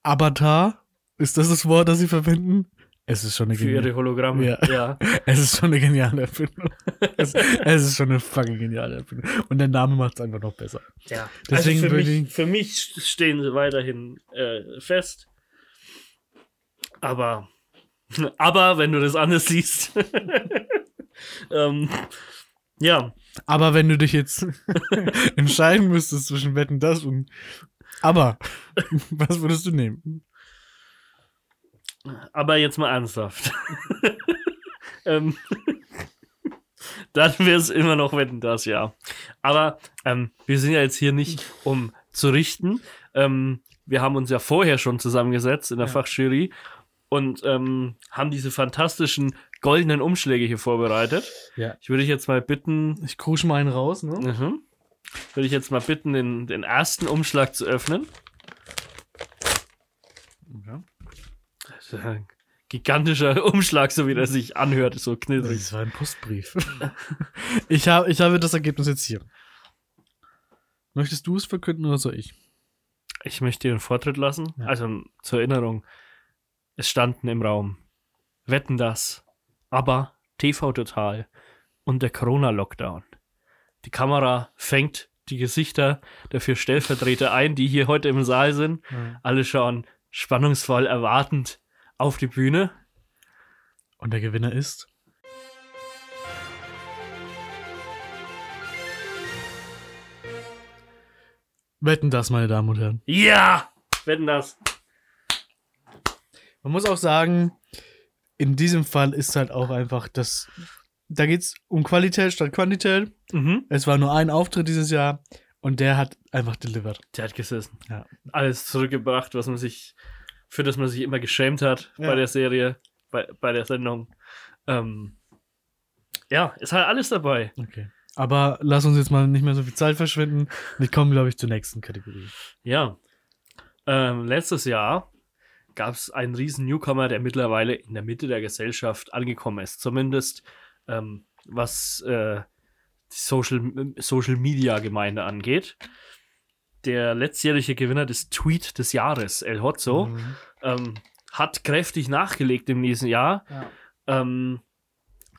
A: Avatar, ist das das Wort, das sie verwenden? Es ist schon eine
B: Für ihre
A: geniale,
B: Hologramme.
A: Ja.
B: ja. (laughs)
A: es ist schon eine geniale Erfindung. es, es ist schon eine fucking geniale Erfindung. Und der Name macht es einfach noch besser.
B: Ja,
A: Deswegen
B: also für, mich,
A: ich-
B: für mich stehen sie weiterhin äh, fest. Aber, (laughs) aber wenn du das anders siehst, (laughs) ähm, ja,
A: Aber wenn du dich jetzt entscheiden müsstest zwischen Wetten das und aber, was würdest du nehmen?
B: Aber jetzt mal ernsthaft. (laughs) ähm, (laughs) dann wäre es immer noch Wetten das, ja. Aber ähm, wir sind ja jetzt hier nicht, um zu richten. Ähm, wir haben uns ja vorher schon zusammengesetzt in der
A: Ja.
B: Fachjury und ähm, haben diese fantastischen goldenen Umschläge hier vorbereitet.
A: Ja.
B: Ich würde dich jetzt mal bitten,
A: Ich krusch mal einen raus, ne?
B: mhm, würde ich jetzt mal bitten, den, den ersten Umschlag zu öffnen.
A: Ja.
B: Gigantischer (laughs) Umschlag, so wie der sich anhört, so knittrig.
A: Das war ein Postbrief. (laughs) ich, hab, ich habe das Ergebnis jetzt hier. Möchtest du es verkünden oder soll ich?
B: Ich möchte dir einen Vortritt lassen.
A: Ja.
B: Also zur Erinnerung, es standen im Raum Wetten das, aber TV Total und der Corona-Lockdown. Die Kamera fängt die Gesichter der vier Stellvertreter ein, die hier heute im Saal sind. Alle schauen spannungsvoll erwartend auf die Bühne.
A: Und der Gewinner ist. Wetten das, meine Damen und Herren.
B: Ja! Wetten das.
A: Man muss auch sagen, in diesem Fall ist halt auch einfach das. Da geht es um Qualität statt Quantität.
B: Mhm.
A: Es war nur ein Auftritt dieses Jahr und der hat einfach delivered.
B: Der hat gesessen.
A: Ja.
B: Alles zurückgebracht, was man sich, für das man sich immer geschämt hat
A: Ja.
B: bei der Serie, bei, bei der Sendung. Ähm, ja, ist halt alles dabei.
A: Okay. Aber lass uns jetzt mal nicht mehr so viel Zeit verschwenden. Wir kommen, glaube ich, zur nächsten Kategorie.
B: Ja. Ähm, letztes Jahr gab es einen riesen Newcomer, der mittlerweile in der Mitte der Gesellschaft angekommen ist. Zumindest ähm, was äh, die Social, Social Media Gemeinde angeht. Der letztjährige Gewinner des Tweet des Jahres, El Hotzo,
A: Mhm.
B: ähm, hat kräftig nachgelegt im nächsten Jahr.
A: Ja.
B: Ähm,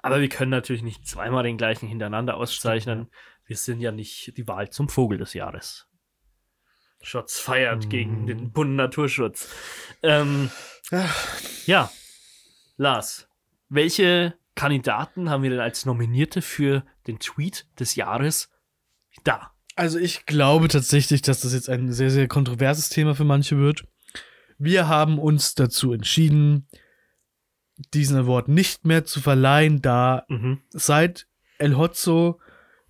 B: aber wir können natürlich nicht zweimal den gleichen hintereinander auszeichnen. Wir sind ja nicht die Wahl zum Vogel des Jahres. Shots feiert
A: Mhm.
B: gegen den bunten Naturschutz. Ähm, (sighs) ja, Lars, welche Kandidaten haben wir denn als Nominierte für den Tweet des Jahres da?
A: Also ich glaube tatsächlich, dass das jetzt ein sehr, sehr kontroverses Thema für manche wird. Wir haben uns dazu entschieden, diesen Award nicht mehr zu verleihen, da
B: Mhm.
A: seit El Hotzo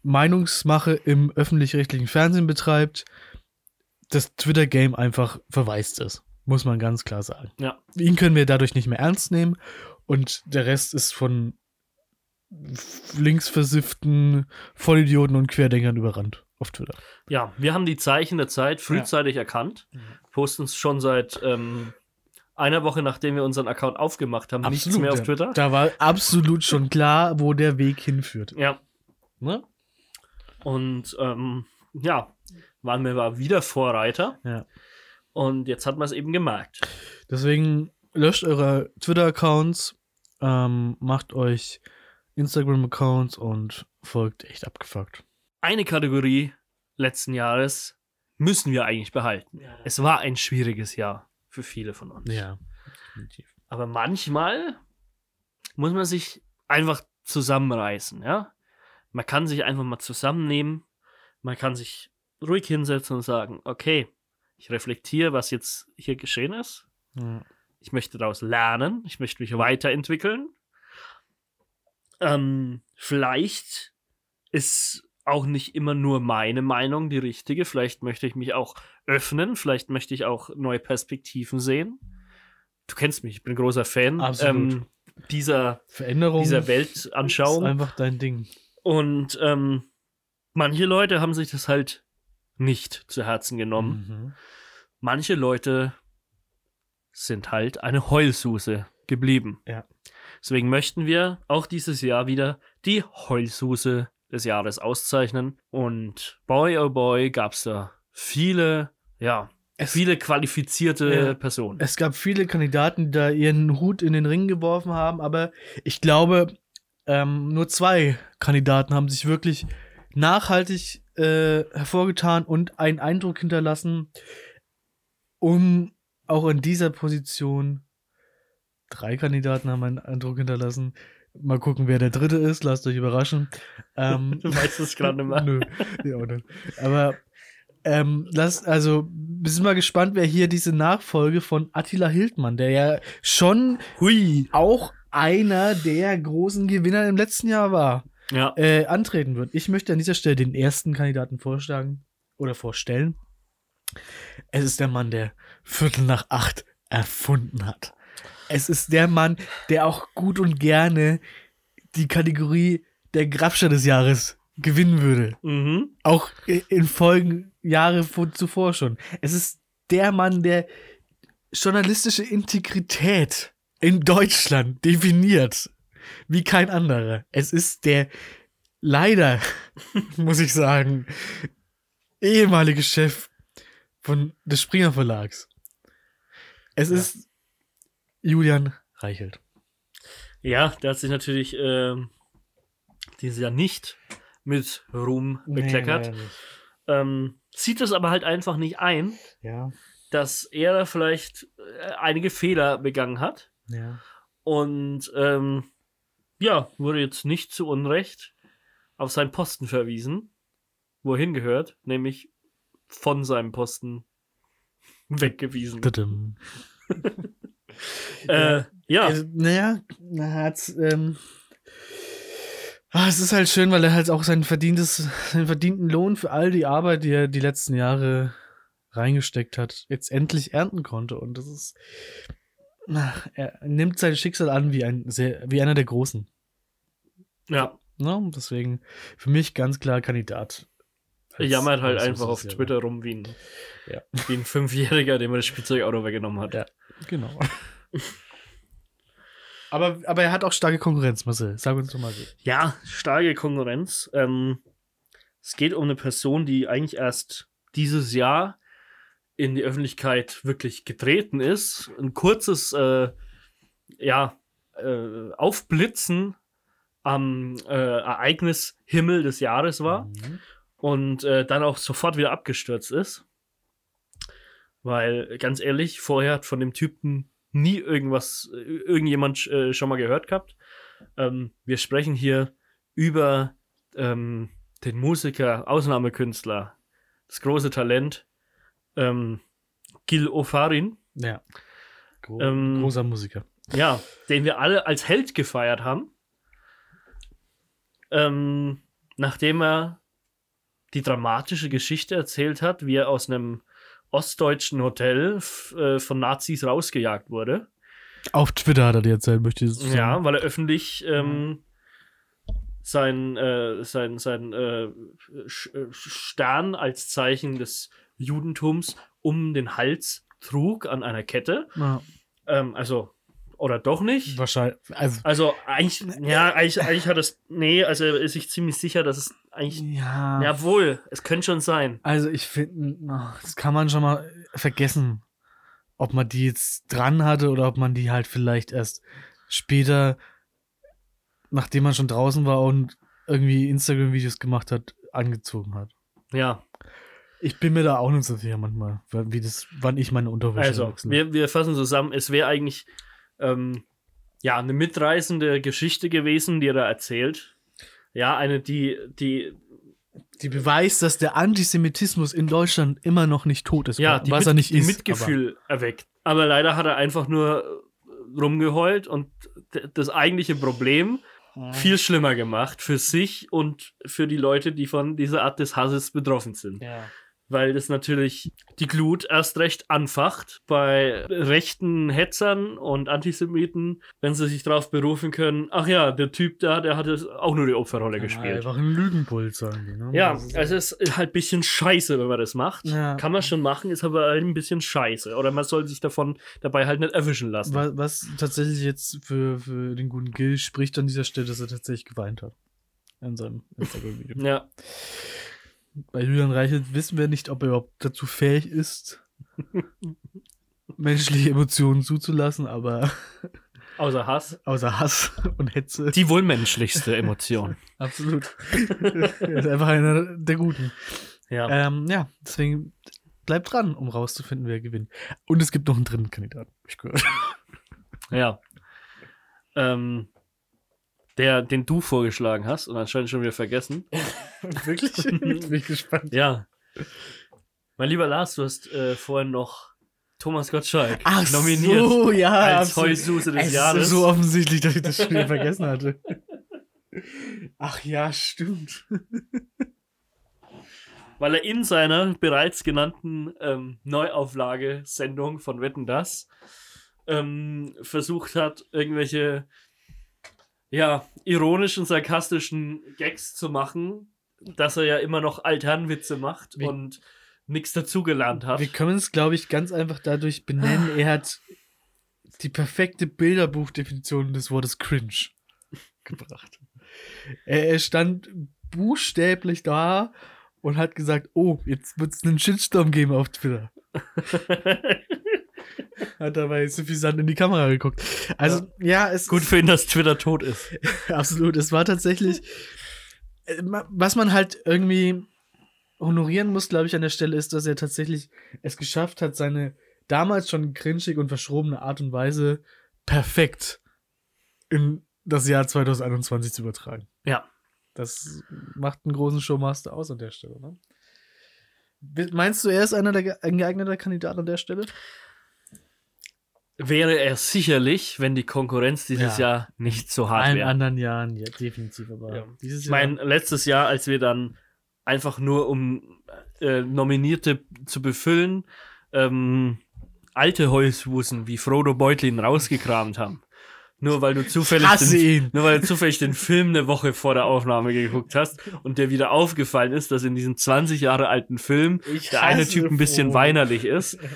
A: Meinungsmache im öffentlich-rechtlichen Fernsehen betreibt, das Twitter-Game einfach verwaist ist. Muss man ganz klar sagen.
B: Ja.
A: Ihn können wir dadurch nicht mehr ernst nehmen und der Rest ist von linksversifften Vollidioten und Querdenkern überrannt auf Twitter.
B: Ja, wir haben die Zeichen der Zeit frühzeitig erkannt. Posten es schon seit ähm, einer Woche, nachdem wir unseren Account aufgemacht haben, nichts mehr auf
A: ja.
B: Twitter.
A: Da war absolut schon klar, wo der Weg hinführt.
B: Ja,
A: Ne?
B: und ähm, ja, waren wir mal wieder Vorreiter.
A: Ja.
B: Und jetzt hat man es eben gemerkt.
A: Deswegen löscht eure Twitter-Accounts, ähm, macht euch Instagram-Accounts und folgt echt abgefuckt.
B: Eine Kategorie letzten Jahres müssen wir eigentlich behalten. Es war ein schwieriges Jahr für viele von uns.
A: Ja, definitiv.
B: Aber manchmal muss man sich einfach zusammenreißen, ja. Man kann sich einfach mal zusammennehmen. Man kann sich ruhig hinsetzen und sagen, okay, ich reflektiere, was jetzt hier geschehen ist.
A: Ja.
B: Ich möchte daraus lernen. Ich möchte mich weiterentwickeln. Ähm, vielleicht ist auch nicht immer nur meine Meinung die richtige. Vielleicht möchte ich mich auch öffnen. Vielleicht möchte ich auch neue Perspektiven sehen. Du kennst mich, ich bin großer Fan ähm, dieser,
A: Veränderung
B: dieser
A: ist
B: Weltanschauung.
A: einfach dein Ding.
B: Und ähm, manche Leute haben sich das halt nicht zu Herzen genommen.
A: Mhm.
B: Manche Leute sind halt eine Heulsuse geblieben.
A: Ja.
B: Deswegen möchten wir auch dieses Jahr wieder die Heulsuse des Jahres auszeichnen. Und boy, oh boy, gab es da viele, ja,
A: Es,
B: viele qualifizierte
A: Ja.
B: Personen.
A: es gab viele Kandidaten, die da ihren Hut in den Ring geworfen haben, aber ich glaube, ähm, nur zwei Kandidaten haben sich wirklich nachhaltig äh, hervorgetan und einen Eindruck hinterlassen, um auch in dieser Position drei Kandidaten haben einen Eindruck hinterlassen. Mal gucken, wer der dritte ist. Lasst euch überraschen. Ähm, (laughs)
B: Du weißt es gerade nicht mehr. (laughs)
A: Nö, ja, auch nicht. Aber ähm, lass, also, wir sind mal gespannt, wer hier diese Nachfolge von Attila Hildmann, der ja schon
B: Hui.
A: auch einer der großen Gewinner im letzten Jahr war,
B: Ja.
A: äh, antreten wird. Ich möchte an dieser Stelle den ersten Kandidaten vorschlagen oder vorstellen. Es ist der Mann, der Viertel nach acht erfunden hat. Es ist der Mann, der auch gut und gerne die Kategorie der Grabscher des Jahres gewinnen würde.
B: Mhm.
A: Auch in Folgen Jahre vor, zuvor schon. Es ist der Mann, der journalistische Integrität in Deutschland definiert. Wie kein anderer. Es ist der leider, (laughs) muss ich sagen, ehemalige Chef von des Springer Verlags. Es ist Julian Reichelt.
B: Ja, der hat sich natürlich ähm, dieses Jahr nicht mit Ruhm bekleckert.
A: Nee,
B: ähm, sieht es aber halt einfach nicht ein,
A: Ja,
B: dass er da vielleicht äh, einige Fehler begangen hat.
A: ja.
B: Und ähm, ja, wurde jetzt nicht zu Unrecht auf seinen Posten verwiesen, wo er hingehört, nämlich von seinem Posten (laughs) weggewiesen. (laughs) Äh, ja,
A: Also, naja, er hat ähm, ah, es ist halt schön, weil er halt auch sein verdientes, seinen verdienten Lohn für all die Arbeit, die er die letzten Jahre reingesteckt hat, jetzt endlich ernten konnte. Und das ist. ach, Er nimmt sein Schicksal an wie ein sehr, wie einer der Großen.
B: ja.
A: Ne? Und Deswegen für mich ganz klar Kandidat.
B: Er jammert halt
A: als
B: einfach auf. Twitter rum wie ein,
A: Ja.
B: wie ein Fünfjähriger, dem er das Spielzeugauto weggenommen hat.
A: Ja. Genau. (laughs) aber, aber er hat auch starke Konkurrenz, Marcel. Sag uns doch mal so.
B: Ja, starke Konkurrenz. Ähm, es geht um eine Person, die eigentlich erst dieses Jahr in die Öffentlichkeit wirklich getreten ist. Ein kurzes äh, ja, äh, Aufblitzen am äh, Ereignishimmel des Jahres war
A: Mhm.
B: und äh, dann auch sofort wieder abgestürzt ist. Weil, ganz ehrlich, vorher hat von dem Typen nie irgendwas, äh, irgendjemand äh, schon mal gehört gehabt. Ähm, wir sprechen hier über ähm, den Musiker, Ausnahmekünstler, das große Talent, ähm, Gil Ofarin.
A: Ja. Gro
B: Ähm,
A: großer Musiker.
B: Ja, den wir alle als Held gefeiert haben. Ähm, nachdem er die dramatische Geschichte erzählt hat, wie er aus einem ostdeutschen Hotel äh, von Nazis rausgejagt wurde.
A: Auf Twitter hat er dir erzählt, möchte ich sagen.
B: Ja, weil er öffentlich ähm, sein, äh, sein, sein äh, äh, Stern als Zeichen des Judentums um den Hals trug an einer Kette.
A: Ja,
B: Ähm, also, oder doch nicht?
A: wahrscheinlich. Also,
B: Also eigentlich, ja, eigentlich, eigentlich hat es, nee, also er ist sich ziemlich sicher, dass es eigentlich,
A: ja.
B: jawohl, es könnte schon sein.
A: Also ich finde, das kann man schon mal vergessen, ob man die jetzt dran hatte oder ob man die halt vielleicht erst später, nachdem man schon draußen war und irgendwie Instagram-Videos gemacht hat, angezogen hat.
B: Ja,
A: Ich bin mir da auch nicht so sicher manchmal, wie das, wann ich meine Unterwäsche
B: also,
A: wechsle.
B: wir, wir fassen zusammen, es wäre eigentlich, ähm, ja, eine mitreißende Geschichte gewesen, die er da erzählt. Ja, eine, die, die,
A: die beweist, dass der Antisemitismus in Deutschland immer noch nicht tot ist,
B: ja, die,
A: was
B: mit,
A: er nicht
B: die
A: ist.
B: Mitgefühl erweckt. Aber leider hat er einfach nur äh, rumgeheult und das eigentliche Problem viel schlimmer gemacht für sich und für die Leute, die von dieser Art des Hasses betroffen sind.
A: Aber, ja.
B: Weil das natürlich die Glut erst recht anfacht bei rechten Hetzern und Antisemiten, wenn sie sich darauf berufen können, ach ja, der Typ da, der hat es auch nur die Opferrolle gespielt.
A: Einfach ein Lügenpult, sagen die. Ne?
B: Ja, also es ist halt ein bisschen scheiße, wenn man das macht.
A: Ja.
B: Kann man schon machen, ist aber halt ein bisschen scheiße. Oder man soll sich davon dabei halt nicht erwischen lassen.
A: Was, was tatsächlich jetzt für, für den guten Gil spricht an dieser Stelle, dass er tatsächlich geweint hat. In seinem Instagram-Video.
B: Ja,
A: Bei Julian Reichelt wissen wir nicht, ob er überhaupt dazu fähig ist, (laughs) menschliche Emotionen zuzulassen, aber (laughs)
B: außer Hass.
A: außer Hass und Hetze.
B: Die wohl menschlichste Emotion. (laughs)
A: Absolut. er ist einfach einer der Guten.
B: Ja.
A: Ähm, ja, deswegen bleibt dran, um rauszufinden, wer gewinnt. Und es gibt noch einen dritten Kandidaten, ich gehört.
B: Ja. Ähm, der, den du vorgeschlagen hast und anscheinend schon wieder vergessen. (laughs)
A: Wirklich? (laughs) Bin ich gespannt.
B: Ja. Mein lieber Lars, du hast äh, vorhin noch Thomas Gottschalk
A: Ach
B: nominiert
A: so, ja.
B: als. Heususe des
A: es
B: Jahres.
A: ist so offensichtlich, dass ich das schon wieder vergessen hatte. (laughs) Ach ja, stimmt.
B: weil er in seiner bereits genannten ähm, Neuauflage-Sendung von Wetten Das ähm, versucht hat, irgendwelche ja, ironischen, sarkastischen Gags zu machen, dass er ja immer noch Alternwitze macht
A: Wie-
B: und nichts dazugelernt hat.
A: Wir können es, glaube ich, ganz einfach dadurch benennen, er hat die perfekte Bilderbuchdefinition des Wortes cringe (laughs) gebracht. Er, er stand buchstäblich da und hat gesagt, oh, jetzt wird es einen Shitstorm geben auf Twitter. (laughs) Hat dabei suffisant in die Kamera geguckt. Also, ja, es
B: Gut für ihn, dass Twitter tot ist. (laughs)
A: Absolut. Es war tatsächlich, äh, was man halt irgendwie honorieren muss, glaube ich, an der Stelle, ist, dass er tatsächlich es geschafft hat, seine damals schon cringig und verschrobene Art und Weise perfekt in das Jahr 2021 zu übertragen.
B: Ja.
A: Das macht einen großen Showmaster aus an der Stelle, ne? Meinst du, er ist einer der ein geeigneter Kandidat an der Stelle?
B: Wäre er sicherlich, wenn die Konkurrenz dieses
A: Ja.
B: Jahr nicht so hart
A: In
B: wäre.
A: anderen Jahren, ja, definitiv. Aber
B: Ja.
A: dieses
B: Ich meine, letztes Jahr, als wir dann einfach nur um äh, Nominierte zu befüllen, ähm, alte Heuswusen wie Frodo Beutlin rausgekramt haben. Nur weil du zufällig den, nur weil du zufällig den Film eine Woche vor der Aufnahme geguckt hast und dir wieder aufgefallen ist, dass in diesem 20 Jahre alten Film
A: Ich
B: der eine Typ ein bisschen weinerlich ist. (laughs)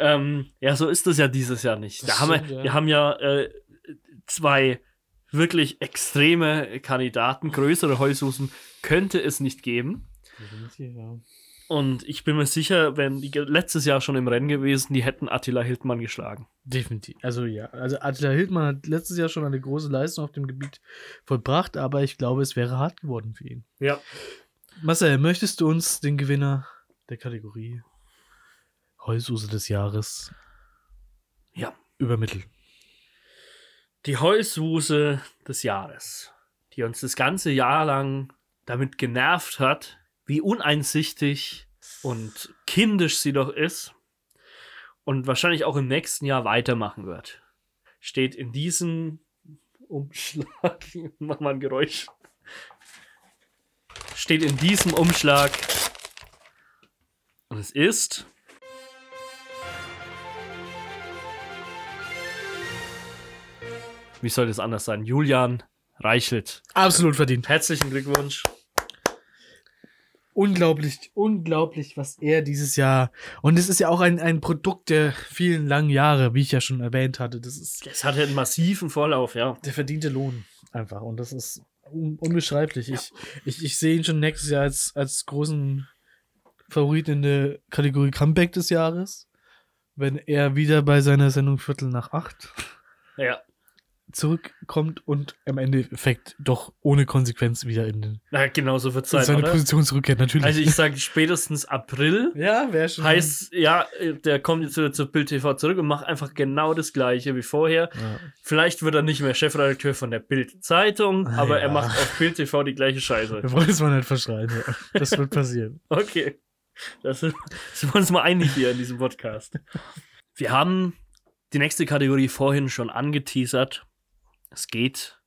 B: ähm, ja, so ist das ja dieses Jahr nicht. Da haben wir,
A: stimmt, ja.
B: wir haben ja äh, zwei wirklich extreme Kandidaten, größere Heushusen könnte es nicht geben.
A: Ja.
B: Und ich bin mir sicher, wenn die letztes Jahr schon im Rennen gewesen, die hätten Attila Hildmann geschlagen.
A: Definitiv. Also ja, also Attila Hildmann hat letztes Jahr schon eine große Leistung auf dem Gebiet vollbracht, aber ich glaube, es wäre hart geworden für ihn.
B: Ja.
A: Marcel, möchtest du uns den Gewinner der Kategorie Heususe des Jahres
B: Ja.
A: übermitteln?
B: Die Heuswuse des Jahres, die uns das ganze Jahr lang damit genervt hat, wie uneinsichtig und kindisch sie doch ist und wahrscheinlich auch im nächsten Jahr weitermachen wird. Steht in diesem Umschlag. (laughs) Mach mal ein Geräusch. Steht in diesem Umschlag. Und es ist. Wie soll das anders sein? Julian Reichelt.
A: Absolut verdient.
B: Herzlichen Glückwunsch.
A: Unglaublich, unglaublich, was er dieses Jahr. Und es ist ja auch ein, ein Produkt der vielen langen Jahre, wie ich ja schon erwähnt hatte. Das ist
B: Es hatte einen massiven Vorlauf, ja.
A: der verdiente Lohn einfach. Und das ist un unbeschreiblich. Ich, ich, ich sehe ihn schon nächstes Jahr als, als großen Favoriten in der Kategorie Comeback des Jahres. Wenn er wieder bei seiner Sendung Viertel nach acht
B: Ja.
A: Zurückkommt und im Endeffekt doch ohne Konsequenz wieder in, den,
B: Na, genau so wird sein,
A: seine
B: oder?
A: Position zurückkehrt. Natürlich.
B: Also ich sage spätestens April. (laughs)
A: ja, wäre schon.
B: Heißt, ja, der kommt jetzt wieder zu Bild TV zurück und macht einfach genau das gleiche wie vorher.
A: Ja.
B: Vielleicht wird er nicht mehr Chefredakteur von der Bild-Zeitung, aber er
A: Ja.
B: macht auf Bild TV die gleiche Scheiße.
A: Wir wollen es mal nicht verschreien. Ja. Das wird passieren. (laughs)
B: Okay. Das sind sind wir uns mal einig hier in diesem Podcast. Wir haben die nächste Kategorie vorhin schon angeteasert. Es geht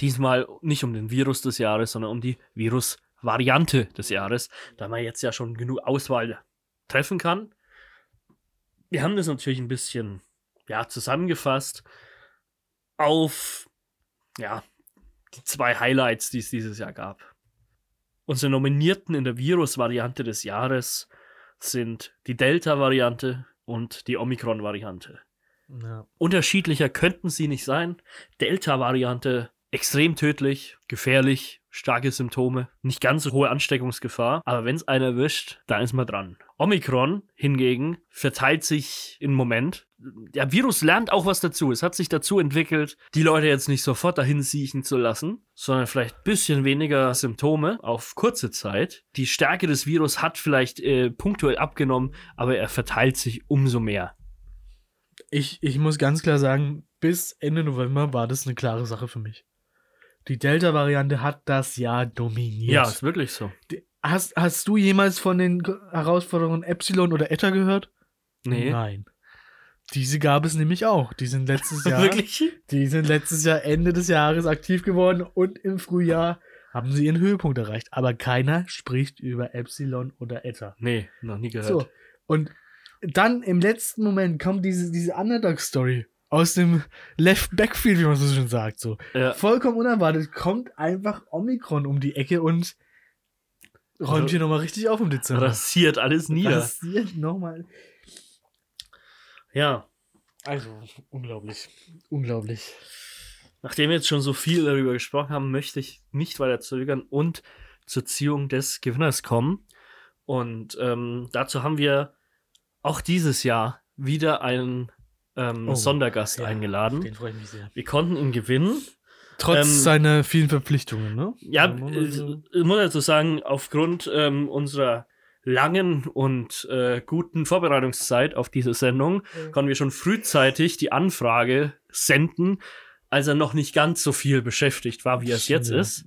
B: diesmal nicht um den Virus des Jahres, sondern um die Virusvariante des Jahres, da man jetzt ja schon genug Auswahl treffen kann. Wir haben das natürlich ein bisschen ja, zusammengefasst auf ja, die zwei Highlights, die es dieses Jahr gab. Unsere Nominierten in der Virus-Variante des Jahres sind die Delta-Variante und die Omikron-Variante.
A: Ja.
B: Unterschiedlicher könnten sie nicht sein. Delta-Variante extrem tödlich, gefährlich, starke Symptome, nicht ganz so hohe Ansteckungsgefahr, aber wenn es einer erwischt, dann ist man dran. Omikron hingegen verteilt sich im Moment. Der Virus lernt auch was dazu. Es hat sich dazu entwickelt, die Leute jetzt nicht sofort dahin siechen zu lassen, sondern vielleicht ein bisschen weniger Symptome auf kurze Zeit. Die Stärke des Virus hat vielleicht äh, punktuell abgenommen, aber er verteilt sich umso mehr.
A: Ich, ich muss ganz klar sagen, bis Ende November war das eine klare Sache für mich. Die Delta-Variante hat das Jahr dominiert.
B: Ja, ist wirklich so.
A: Die- Hast, hast du jemals von den Herausforderungen Epsilon oder Eta gehört?
B: Nee.
A: Nein. Diese gab es nämlich auch. Die sind letztes (laughs) Jahr,
B: Wirklich?
A: die sind letztes Jahr Ende des Jahres aktiv geworden und im Frühjahr haben sie ihren Höhepunkt erreicht. Aber keiner spricht über Epsilon oder Eta.
B: Nee, noch nie gehört.
A: So. Und dann im letzten Moment kommt diese, diese Underdog-Story aus dem Left Backfield, wie man so schön sagt. So.
B: Ja.
A: Vollkommen unerwartet kommt einfach Omikron um die Ecke und räumt
B: Also-
A: hier nochmal richtig auf im Dezember.
B: Rasiert alles nieder.
A: Passiert nochmal.
B: Ja.
A: Also, unglaublich. Unglaublich.
B: Nachdem wir jetzt schon so viel darüber gesprochen haben, möchte ich nicht weiter zögern und zur Ziehung des Gewinners kommen. Und ähm, dazu haben wir auch dieses Jahr wieder einen ähm,
A: Oh,
B: Sondergast
A: ja,
B: eingeladen.
A: Den freue ich mich sehr.
B: Wir konnten ihn gewinnen.
A: Trotz
B: Ähm,
A: seiner vielen Verpflichtungen, ne?
B: Ja, äh, ich muss dazu sagen, aufgrund ähm, unserer langen und äh, guten Vorbereitungszeit auf diese Sendung konnten wir schon frühzeitig die Anfrage senden, als er noch nicht ganz so viel beschäftigt war, wie er es jetzt
A: Ja,
B: ist.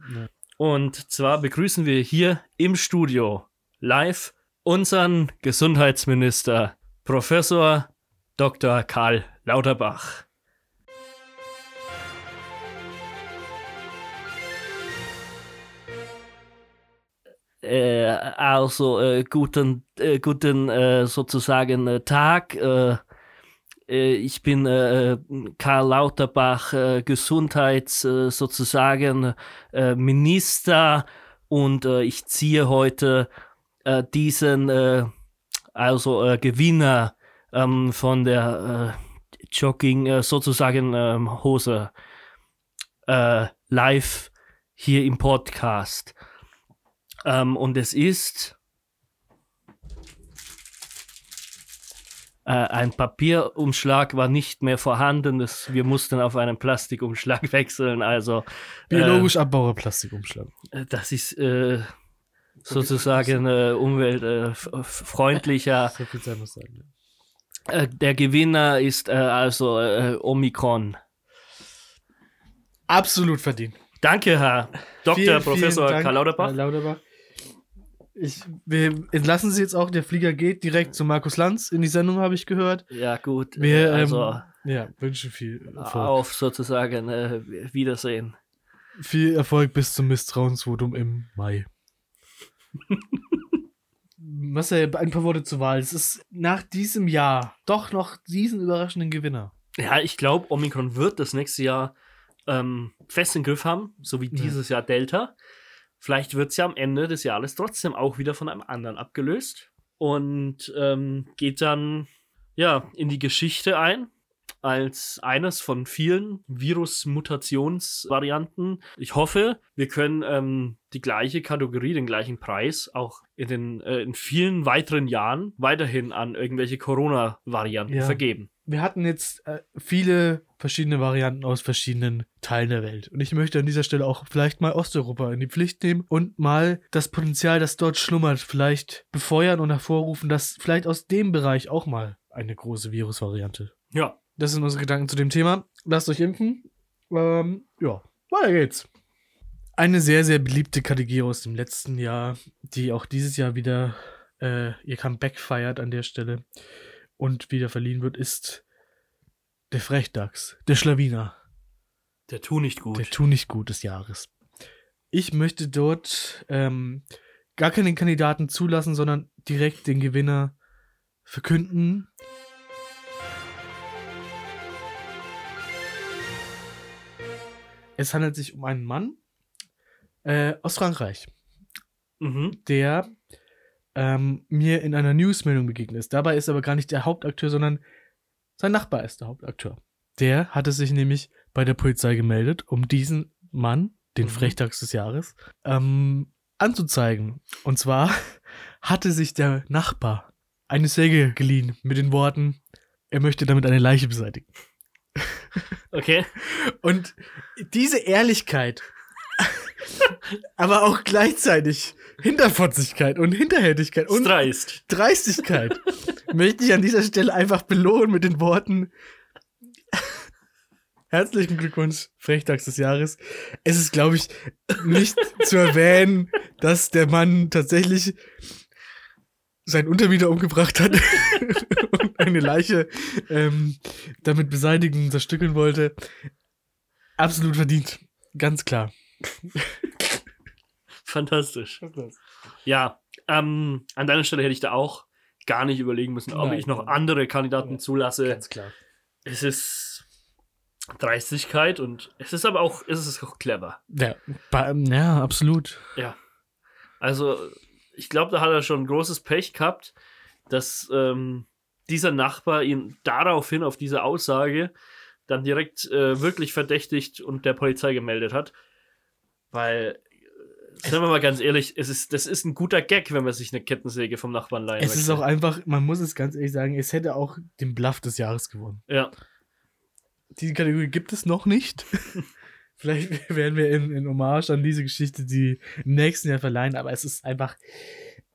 B: Und zwar begrüßen wir hier im Studio live unseren Gesundheitsminister, Professor Dr. Karl Lauterbach. Äh, also äh, guten, äh, guten äh, sozusagen äh, Tag. Äh, ich bin Karl Lauterbach, Gesundheits sozusagen Minister und ich ziehe heute äh, diesen äh, also äh, Gewinner ähm, von der äh, Jogging äh, sozusagen ähm, Hose äh, live hier im Podcast. Ähm, und es ist äh, ein Papierumschlag war nicht mehr vorhanden. Das, wir mussten auf einen Plastikumschlag (laughs) wechseln. Also
A: Biologisch abbauer Plastikumschlag.
B: äh, das ist äh, sozusagen äh, umweltfreundlicher. (laughs)
A: So viel Zeit muss sein.
B: Äh, der Gewinner ist äh, also äh, Omikron.
A: Absolut verdient.
B: Danke, Herr Dr.
A: Vielen, vielen
B: Professor
A: Dank,
B: Karl Lauterbach.
A: Herr Lauterbach. Ich, wir entlassen sie jetzt auch. Der Flieger geht direkt zu Markus Lanz in die Sendung, habe ich gehört.
B: Ja, gut.
A: Wir,
B: äh, also
A: ähm, ja, wünschen viel Erfolg.
B: auf sozusagen äh, Wiedersehen.
A: Viel Erfolg bis zum Misstrauensvotum im Mai. Marcel, ein paar Worte zur Wahl. Es ist nach diesem Jahr doch noch diesen überraschenden Gewinner.
B: Ja, ich glaube, Omikron wird das nächste Jahr ähm, fest im Griff haben, so wie
A: Ja.
B: dieses Jahr Delta. Vielleicht wird es ja am Ende des Jahres trotzdem auch wieder von einem anderen abgelöst und ähm, geht dann ja in die Geschichte ein als eines von vielen Virus-Mutationsvarianten. Ich hoffe, wir können ähm, die gleiche Kategorie, den gleichen Preis auch in, den, äh, in vielen weiteren Jahren weiterhin an irgendwelche Corona-Varianten
A: Ja.
B: vergeben.
A: Wir hatten jetzt äh, viele verschiedene Varianten aus verschiedenen Teilen der Welt. Und ich möchte an dieser Stelle auch vielleicht mal Osteuropa in die Pflicht nehmen und mal das Potenzial, das dort schlummert, vielleicht befeuern und hervorrufen, dass vielleicht aus dem Bereich auch mal eine große Virusvariante.
B: Ja,
A: Das sind unsere Gedanken zu dem Thema. Lasst euch impfen. Ähm, ja, weiter geht's. Eine sehr, sehr beliebte Kategorie aus dem letzten Jahr, die auch dieses Jahr wieder äh, ihr Comeback feiert an der Stelle und wieder verliehen wird, ist der Frechdachs, der Schlawiner,
B: der tu nicht gut.
A: der Tu nicht gut des Jahres. Ich möchte dort ähm, gar keinen Kandidaten zulassen, sondern direkt den Gewinner verkünden. Es handelt sich um einen Mann äh, aus Frankreich,
B: mhm.
A: der ähm, mir in einer Newsmeldung begegnet ist. Dabei ist aber gar nicht der Hauptakteur, sondern sein Nachbar ist der Hauptakteur. Der hatte sich nämlich bei der Polizei gemeldet, um diesen Mann, den
B: Mhm.
A: Frechdachs des Jahres, ähm, anzuzeigen. Und zwar (laughs) hatte sich der Nachbar eine Säge geliehen mit den Worten, er möchte damit eine Leiche beseitigen.
B: Okay.
A: Und diese Ehrlichkeit, aber auch gleichzeitig Hinterfotzigkeit und Hinterhältigkeit und
B: Dreist.
A: Dreistigkeit möchte ich an dieser Stelle einfach belohnen mit den Worten Herzlichen Glückwunsch, Frechtags des Jahres. Es ist, glaube ich, nicht zu erwähnen, dass der Mann tatsächlich seinen Untermieter umgebracht hat (laughs) und eine Leiche ähm, damit beseitigen, zerstückeln wollte. Absolut verdient. Ganz klar.
B: Fantastisch. Ja, ähm, an deiner Stelle hätte ich da auch gar nicht überlegen müssen, ob
A: Nein,
B: ich noch andere Kandidaten
A: Ja,
B: zulasse.
A: Ganz klar.
B: Es ist Dreistigkeit und es ist aber auch, es ist auch clever.
A: Ja, ja absolut.
B: Ja. Also, ich glaube, da hat er schon großes Pech gehabt, dass ähm, dieser Nachbar ihn daraufhin auf diese Aussage dann direkt äh, wirklich verdächtigt und der Polizei gemeldet hat. Weil, äh, sagen wir mal ganz ehrlich, es ist, das ist ein guter Gag, wenn man sich eine Kettensäge vom Nachbarn leihen
A: Es ist
B: möchte.
A: auch einfach, man muss es ganz ehrlich sagen, es hätte auch den Bluff des Jahres gewonnen.
B: Ja,
A: Diese Kategorie gibt es noch nicht. (laughs) Vielleicht (laughs) werden wir in, in Hommage an diese Geschichte die im nächsten Jahr verleihen, aber es ist einfach,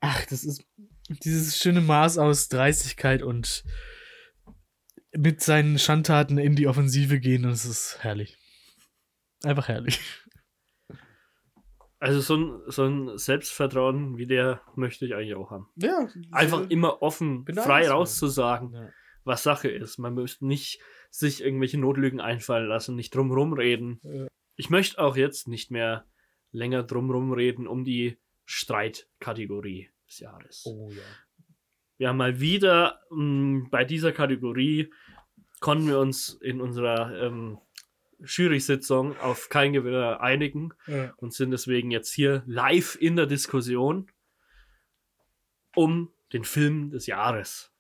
A: ach, das ist dieses schöne Maß aus Dreistigkeit und mit seinen Schandtaten in die Offensive gehen und es ist herrlich. Einfach herrlich.
B: also so ein, so ein Selbstvertrauen wie der möchte ich eigentlich auch haben.
A: Ja.
B: Einfach immer offen, frei rauszusagen.
A: Ja.
B: was Sache ist. Man müsste nicht sich irgendwelche Notlügen einfallen lassen, nicht drumrum reden.
A: Ja.
B: Ich möchte auch jetzt nicht mehr länger drumrum reden um die Streitkategorie des Jahres.
A: Oh ja.
B: Wir haben mal wieder mh, bei dieser Kategorie konnten wir uns in unserer ähm, Jury-Sitzung auf keinen Gewinner einigen
A: ja.
B: und sind deswegen jetzt hier live in der Diskussion um den Film des Jahres.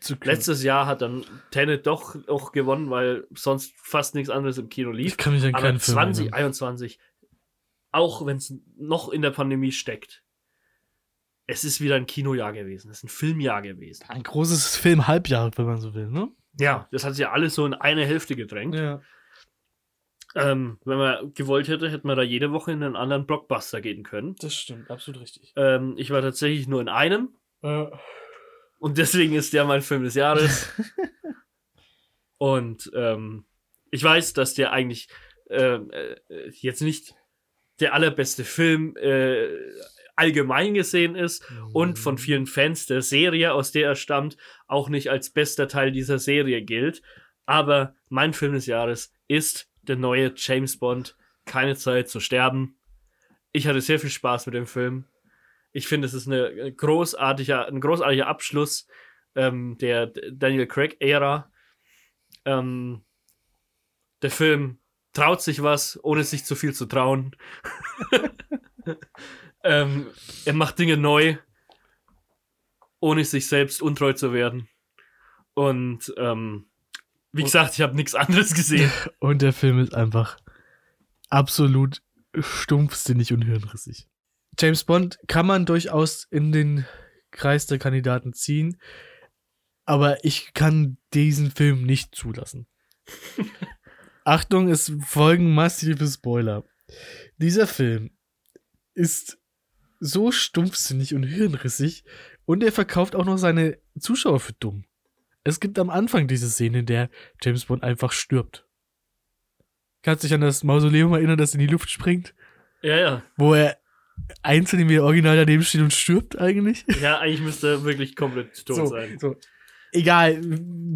A: Zu
B: Letztes Jahr hat dann Tenet doch auch gewonnen, weil sonst fast nichts anderes im Kino
A: ich
B: lief.
A: kann mich an
B: Aber
A: keinen Film erinnern.
B: 2021, auch wenn es noch in der Pandemie steckt, es ist wieder ein Kinojahr gewesen. Es ist ein Filmjahr gewesen.
A: Ein großes Film-Halbjahr, wenn man so will, ne?
B: Ja, das hat sich ja alles so in eine Hälfte gedrängt.
A: Ja.
B: Ähm, wenn man gewollt hätte, hätte man da jede Woche in einen anderen Blockbuster gehen können.
A: Das stimmt, absolut richtig.
B: Ähm, ich war tatsächlich nur in einem
A: Äh,
B: und deswegen ist der mein Film des Jahres. (laughs) Und ähm, ich weiß, dass der eigentlich ähm, äh, jetzt nicht der allerbeste Film äh, allgemein gesehen ist und von vielen Fans der Serie, aus der er stammt, auch nicht als bester Teil dieser Serie gilt. Aber mein Film des Jahres ist der neue James Bond, Keine Zeit zu sterben. Ich hatte sehr viel Spaß mit dem Film. Ich finde, es ist eine großartiger, ein großartiger Abschluss ähm, der Daniel Craig-Ära. Ähm, der Film traut sich was, ohne sich zu viel zu trauen. (laughs) ähm, er macht Dinge neu, ohne sich selbst untreu zu werden. Und ähm, wie gesagt, ich habe nichts anderes gesehen. (laughs)
A: Und der Film ist einfach absolut stumpfsinnig und hirnrissig. James Bond kann man durchaus in den Kreis der Kandidaten ziehen, aber ich kann diesen Film nicht zulassen. (laughs) Achtung, es folgen massive Spoiler. Dieser Film ist so stumpfsinnig und hirnrissig und er verkauft auch noch seine Zuschauer für dumm. Es gibt am Anfang diese Szene, in der James Bond einfach stirbt. Kannst du dich an das Mausoleum erinnern, das in die Luft springt?
B: Ja, ja.
A: Wo er einzeln wie original daneben steht und stirbt eigentlich?
B: Ja, eigentlich müsste er wirklich komplett tot
A: so,
B: sein.
A: so. Egal,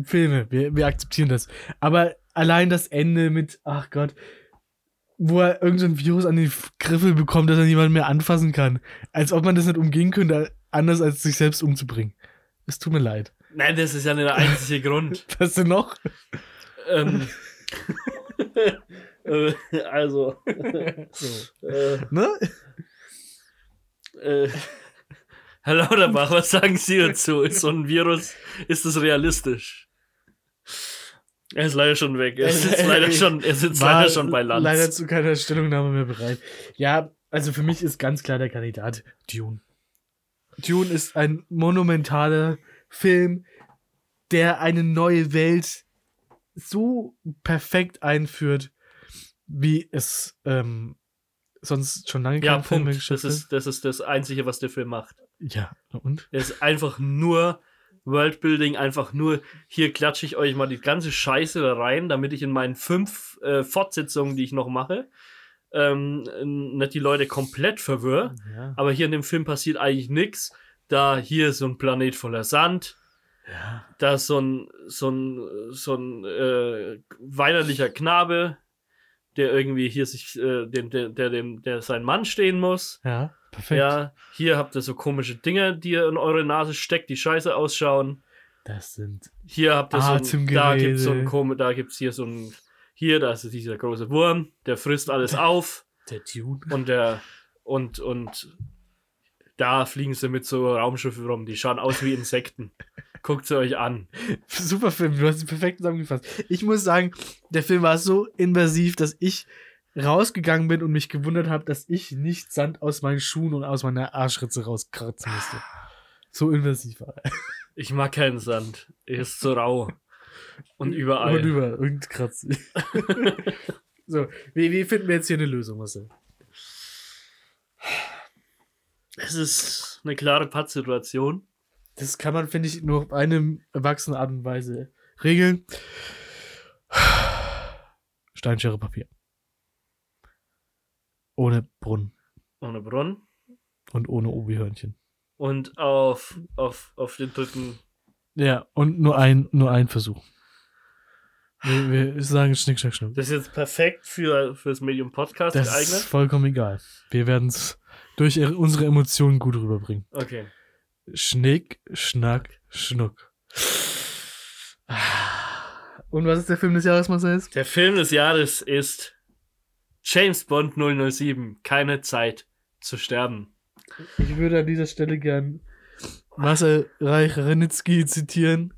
A: Filme, wir, wir akzeptieren das. Aber allein das Ende mit, ach Gott, wo er irgendein Virus an die Griffel bekommt, dass er niemanden mehr anfassen kann. Als ob man das nicht umgehen könnte, anders als sich selbst umzubringen. Es tut mir leid.
B: Nein, das ist ja nicht der einzige Grund. (laughs)
A: Was denn noch?
B: Ähm, (laughs) (laughs) äh, also,
A: So.
B: äh,
A: Ne?
B: Äh, (laughs) Herr Lauterbach, was sagen Sie dazu? Ist so ein Virus, ist das realistisch? Er ist leider schon weg. Er sitzt
A: Äh,
B: leider
A: äh,
B: schon, er sitzt leider schon bei Lanz.
A: Leider zu keiner Stellungnahme mehr bereit. Ja, also für mich ist ganz klar der Kandidat Dune. Dune ist ein monumentaler Film, der eine neue Welt so perfekt einführt, wie es ähm, sonst schon lange
B: ja,
A: keine Filme
B: Punkt.
A: geschafft
B: Das ist, das ist das Einzige, was der Film macht.
A: Ja, und?
B: Er ist einfach nur Worldbuilding, einfach nur, hier klatsche ich euch mal die ganze Scheiße da rein, damit ich in meinen fünf äh, Fortsetzungen, die ich noch mache, ähm, nicht die Leute komplett verwirre.
A: Ja.
B: Aber hier in dem Film passiert eigentlich nichts. Da hier ist so ein Planet voller Sand,
A: ja.
B: da ist so ein, so ein, so ein äh, weinerlicher Knabe, der irgendwie hier sich, äh, dem, der, der, dem, der sein Mann stehen muss.
A: Ja, perfekt.
B: Ja, hier habt ihr so komische Dinge, die ihr in eure Nase steckt, die scheiße ausschauen.
A: Das sind
B: Hier habt ihr so ein, da gibt's so ein
A: Atemgerede.
B: komisch, da gibt's hier so ein, hier, da ist dieser große Wurm, der frisst alles (laughs) auf
A: der Dune.
B: und der, und, und da fliegen sie mit so Raumschiffen rum, die schauen aus wie Insekten. (laughs) Guckt sie euch an.
A: Super Film, du hast es perfekt zusammengefasst. Ich muss sagen, der Film war so invasiv, dass ich rausgegangen bin und mich gewundert habe, dass ich nicht Sand aus meinen Schuhen und aus meiner Arschritze rauskratzen musste. So invasiv war er.
B: Ich mag keinen Sand. Er ist so rau. Und überall.
A: Und überall. Und kratzig. (laughs) so, wie, wie finden wir jetzt hier eine Lösung, Marcel?
B: Es ist eine klare Pattsituation.
A: Das kann man, finde ich, nur auf eine erwachsene Art und Weise regeln. Steinschere Papier. Ohne Brunnen
B: Ohne Brunnen.
A: und ohne Obi-Hörnchen.
B: Und auf, auf, auf den dritten.
A: Ja, und nur ein, nur ein Versuch. Wir, wir sagen Schnick, Schnack, Schnuck.
B: Das ist jetzt perfekt für, für das Medium Podcast
A: Das ist
B: geeignet.
A: vollkommen egal. Wir werden es durch unsere Emotionen gut rüberbringen.
B: Okay.
A: Schnick, Schnack, Schnuck. Und was ist der Film des Jahres, Marcel?
B: Der Film des Jahres ist James Bond 007. Keine Zeit zu sterben.
A: Ich würde an dieser Stelle gern Marcel Reich-Renitzky zitieren.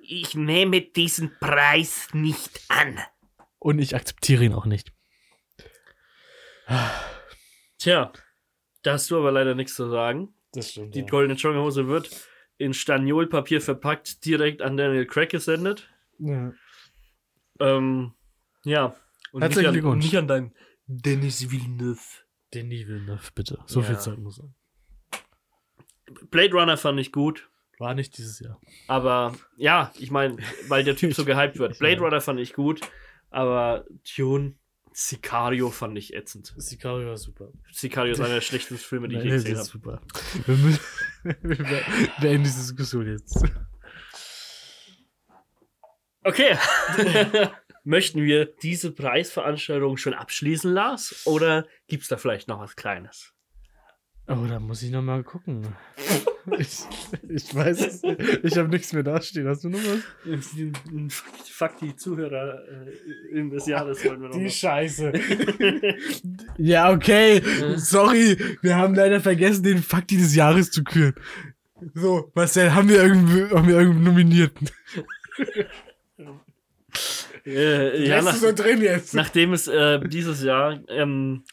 B: Ich nehme diesen Preis nicht an.
A: Und ich akzeptiere ihn auch nicht.
B: Tja, da hast du aber leider nichts zu sagen.
A: Das stimmt.
B: Die goldene Jogginghose wird in Staniolpapier verpackt direkt an Daniel Craig gesendet.
A: Ja.
B: Ähm, ja. Und
A: Herzlichen
B: nicht an,
A: Glückwunsch.
B: nicht an dein Dennis Villeneuve.
A: Denis Villeneuve, bitte. So
B: Ja.
A: viel Zeit muss sein.
B: Blade Runner fand ich gut.
A: War nicht dieses Jahr.
B: Aber ja, ich meine, weil der Typ (laughs) so gehypt wird. Blade
A: Ja.
B: Runner fand ich gut, aber Tune, Sicario fand ich ätzend.
A: Sicario war super.
B: Sicario ist einer der schlechtesten Filme, die ich je
A: Nein,
B: gesehen habe.
A: super. Wir, müssen, (laughs) wir be- beenden diese Diskussion jetzt.
B: Okay. (laughs) Möchten wir diese Preisveranstaltung schon abschließen, Lars? Oder gibt's da vielleicht noch was Kleines?
A: Oh, da muss ich noch mal gucken. (laughs) Ich, ich weiß es nicht. Ich habe nichts mehr dastehen. Hast du noch was? (laughs)
B: Fuck die Zuhörer äh, des Jahres wollen wir noch.
A: Die
B: mal.
A: Scheiße. (laughs) ja, okay. Sorry. Wir haben leider vergessen, den Fakti des Jahres zu küren. So, denn? Haben wir irgendwie, haben wir irgendwie nominiert?
B: Äh, ja, nach,
A: drin jetzt?
B: nachdem es äh, dieses Jahr ähm,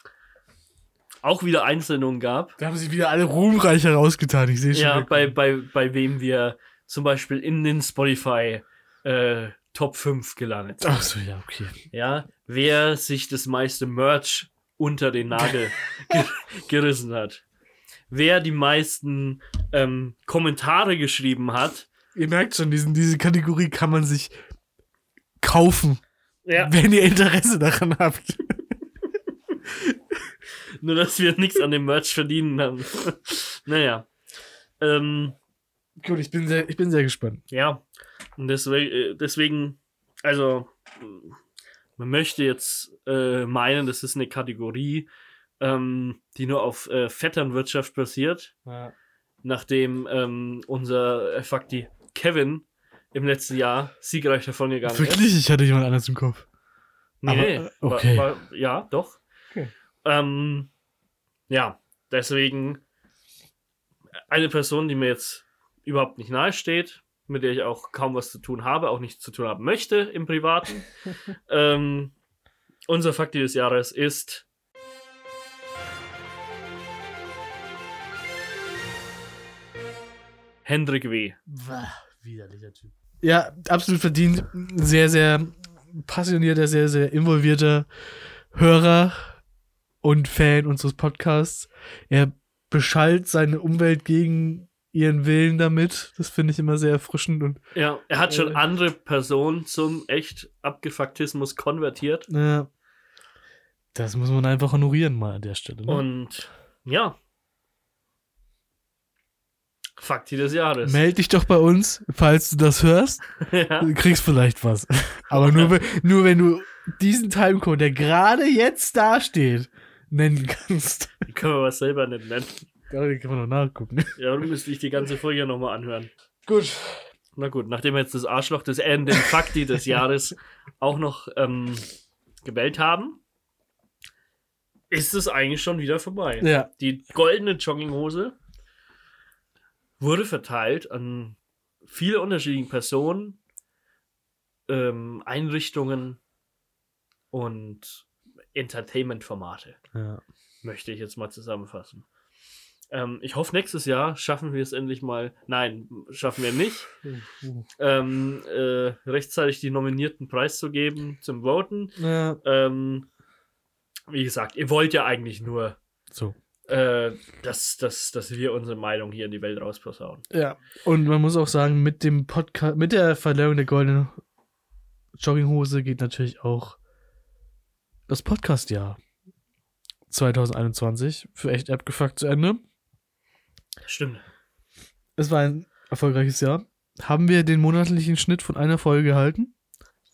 B: auch wieder Einsendungen gab,
A: Da haben sich wieder alle ruhmreicher rausgetan. Ich sehe schon.
B: ja, bei, bei, bei wem wir zum Beispiel in den Spotify äh, Top 5 gelandet sind.
A: Ach so, ja, okay.
B: Ja, wer sich das meiste Merch unter den Nagel (laughs) ge gerissen hat. Wer die meisten ähm, Kommentare geschrieben hat.
A: Ihr merkt schon, diesen, diese Kategorie kann man sich kaufen,
B: Ja,
A: wenn ihr Interesse daran habt. (laughs)
B: nur dass wir nichts an dem Merch verdienen haben. (laughs) naja. Ähm,
A: Gut, ich bin sehr, ich bin sehr gespannt.
B: ja, und deswegen, äh, deswegen, also, man möchte jetzt äh, meinen, das ist eine Kategorie, ähm, die nur auf äh, Vetternwirtschaft basiert.
A: Ja.
B: nachdem ähm, unser äh, Fakti Kevin im letzten Jahr siegreich davon gegangen ist.
A: Wirklich? Ich hatte jemand anders im Kopf.
B: Nee,
A: Aber, äh, okay.
B: War, war, ja, doch. Ähm, ja, deswegen eine Person, die mir jetzt überhaupt nicht nahe steht, mit der ich auch kaum was zu tun habe, auch nichts zu tun haben möchte im Privaten. (laughs) ähm, unser Fakti des Jahres ist Hendrik W.
A: Widerlicher Typ. Ja, absolut verdient. Sehr, sehr passionierter, sehr, sehr involvierter Hörer und Fan unseres Podcasts. Er beschallt seine Umwelt gegen ihren Willen damit. Das finde ich immer sehr erfrischend und
B: Ja, er hat schon
A: Äh.
B: andere Personen zum echt Abgefucktismus konvertiert.
A: äh, das muss man einfach honorieren mal an der Stelle. Ne?
B: Und ja. Fakti des Jahres.
A: Meld dich doch bei uns, falls du das hörst. (laughs)
B: ja.
A: Du kriegst vielleicht was. Aber nur, (laughs) nur wenn du diesen Timecode, der gerade jetzt dasteht, nennen kannst. (laughs)
B: Die können wir was selber nicht nennen.
A: Ja, den kann man noch nachgucken.
B: Ja, dann müsste ich die ganze Folge nochmal anhören.
A: Gut.
B: Na gut, nachdem wir jetzt das Arschloch des den Fakti des Jahres, auch noch ähm, gewählt haben, ist es eigentlich schon wieder vorbei.
A: Ja.
B: Die goldene Jogginghose wurde verteilt an viele unterschiedliche Personen, ähm, Einrichtungen und Entertainment-Formate,
A: ja.
B: möchte ich jetzt mal zusammenfassen. Ähm, ich hoffe, nächstes Jahr schaffen wir es endlich mal. Nein, schaffen wir nicht. (laughs) Ähm, äh, rechtzeitig die Nominierten preiszugeben zum Voten.
A: ja.
B: Ähm, wie gesagt, ihr wollt ja eigentlich nur
A: So.
B: äh, dass, dass, dass wir unsere Meinung hier in die Welt rausposaunen.
A: Ja. Und man muss auch sagen, mit dem Podcast, mit der Verleihung der goldenen Jogginghose geht natürlich auch das Podcast-Jahr 2021 für echt abgefuckt zu Ende.
B: Stimmt.
A: Es war ein erfolgreiches Jahr. Haben wir den monatlichen Schnitt von einer Folge gehalten?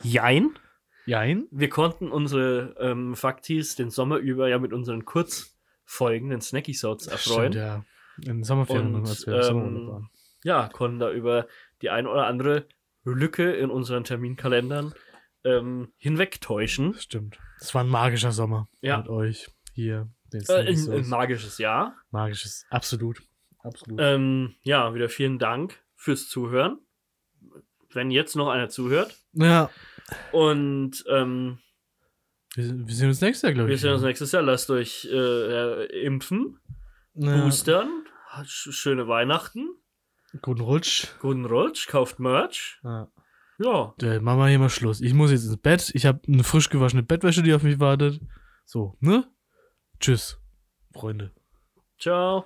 B: Jein.
A: Jein.
B: Wir konnten unsere ähm, Faktis den Sommer über ja mit unseren Kurzfolgen, den Snacky-Sounds erfreuen.
A: Stimmt, ja. In den Sommerferien,
B: Und,
A: als wir
B: ähm,
A: waren.
B: ja, konnten da über die ein oder andere Lücke in unseren Terminkalendern ähm, hinwegtäuschen.
A: Stimmt. Es war ein magischer Sommer
B: Ja.
A: mit euch hier.
B: Äh, ein,
A: Snacky
B: ein magisches Jahr.
A: Magisches. Absolut. Absolut.
B: Ähm, ja, wieder vielen Dank fürs Zuhören. Wenn jetzt noch einer zuhört.
A: ja.
B: Und ähm,
A: Wir, wir sehen uns nächstes Jahr, glaube
B: wir
A: ich.
B: sehen uns nächstes Jahr. Lasst euch äh, äh, impfen,
A: Ja.
B: boostern. Sch schöne Weihnachten.
A: Guten Rutsch.
B: Guten Rutsch. Kauft Merch.
A: Ja.
B: Ja.
A: Der machen wir hier mal Schluss. Ich muss jetzt ins Bett. Ich habe eine frisch gewaschene Bettwäsche, die auf mich wartet. So, ne? Tschüss, Freunde.
B: Ciao.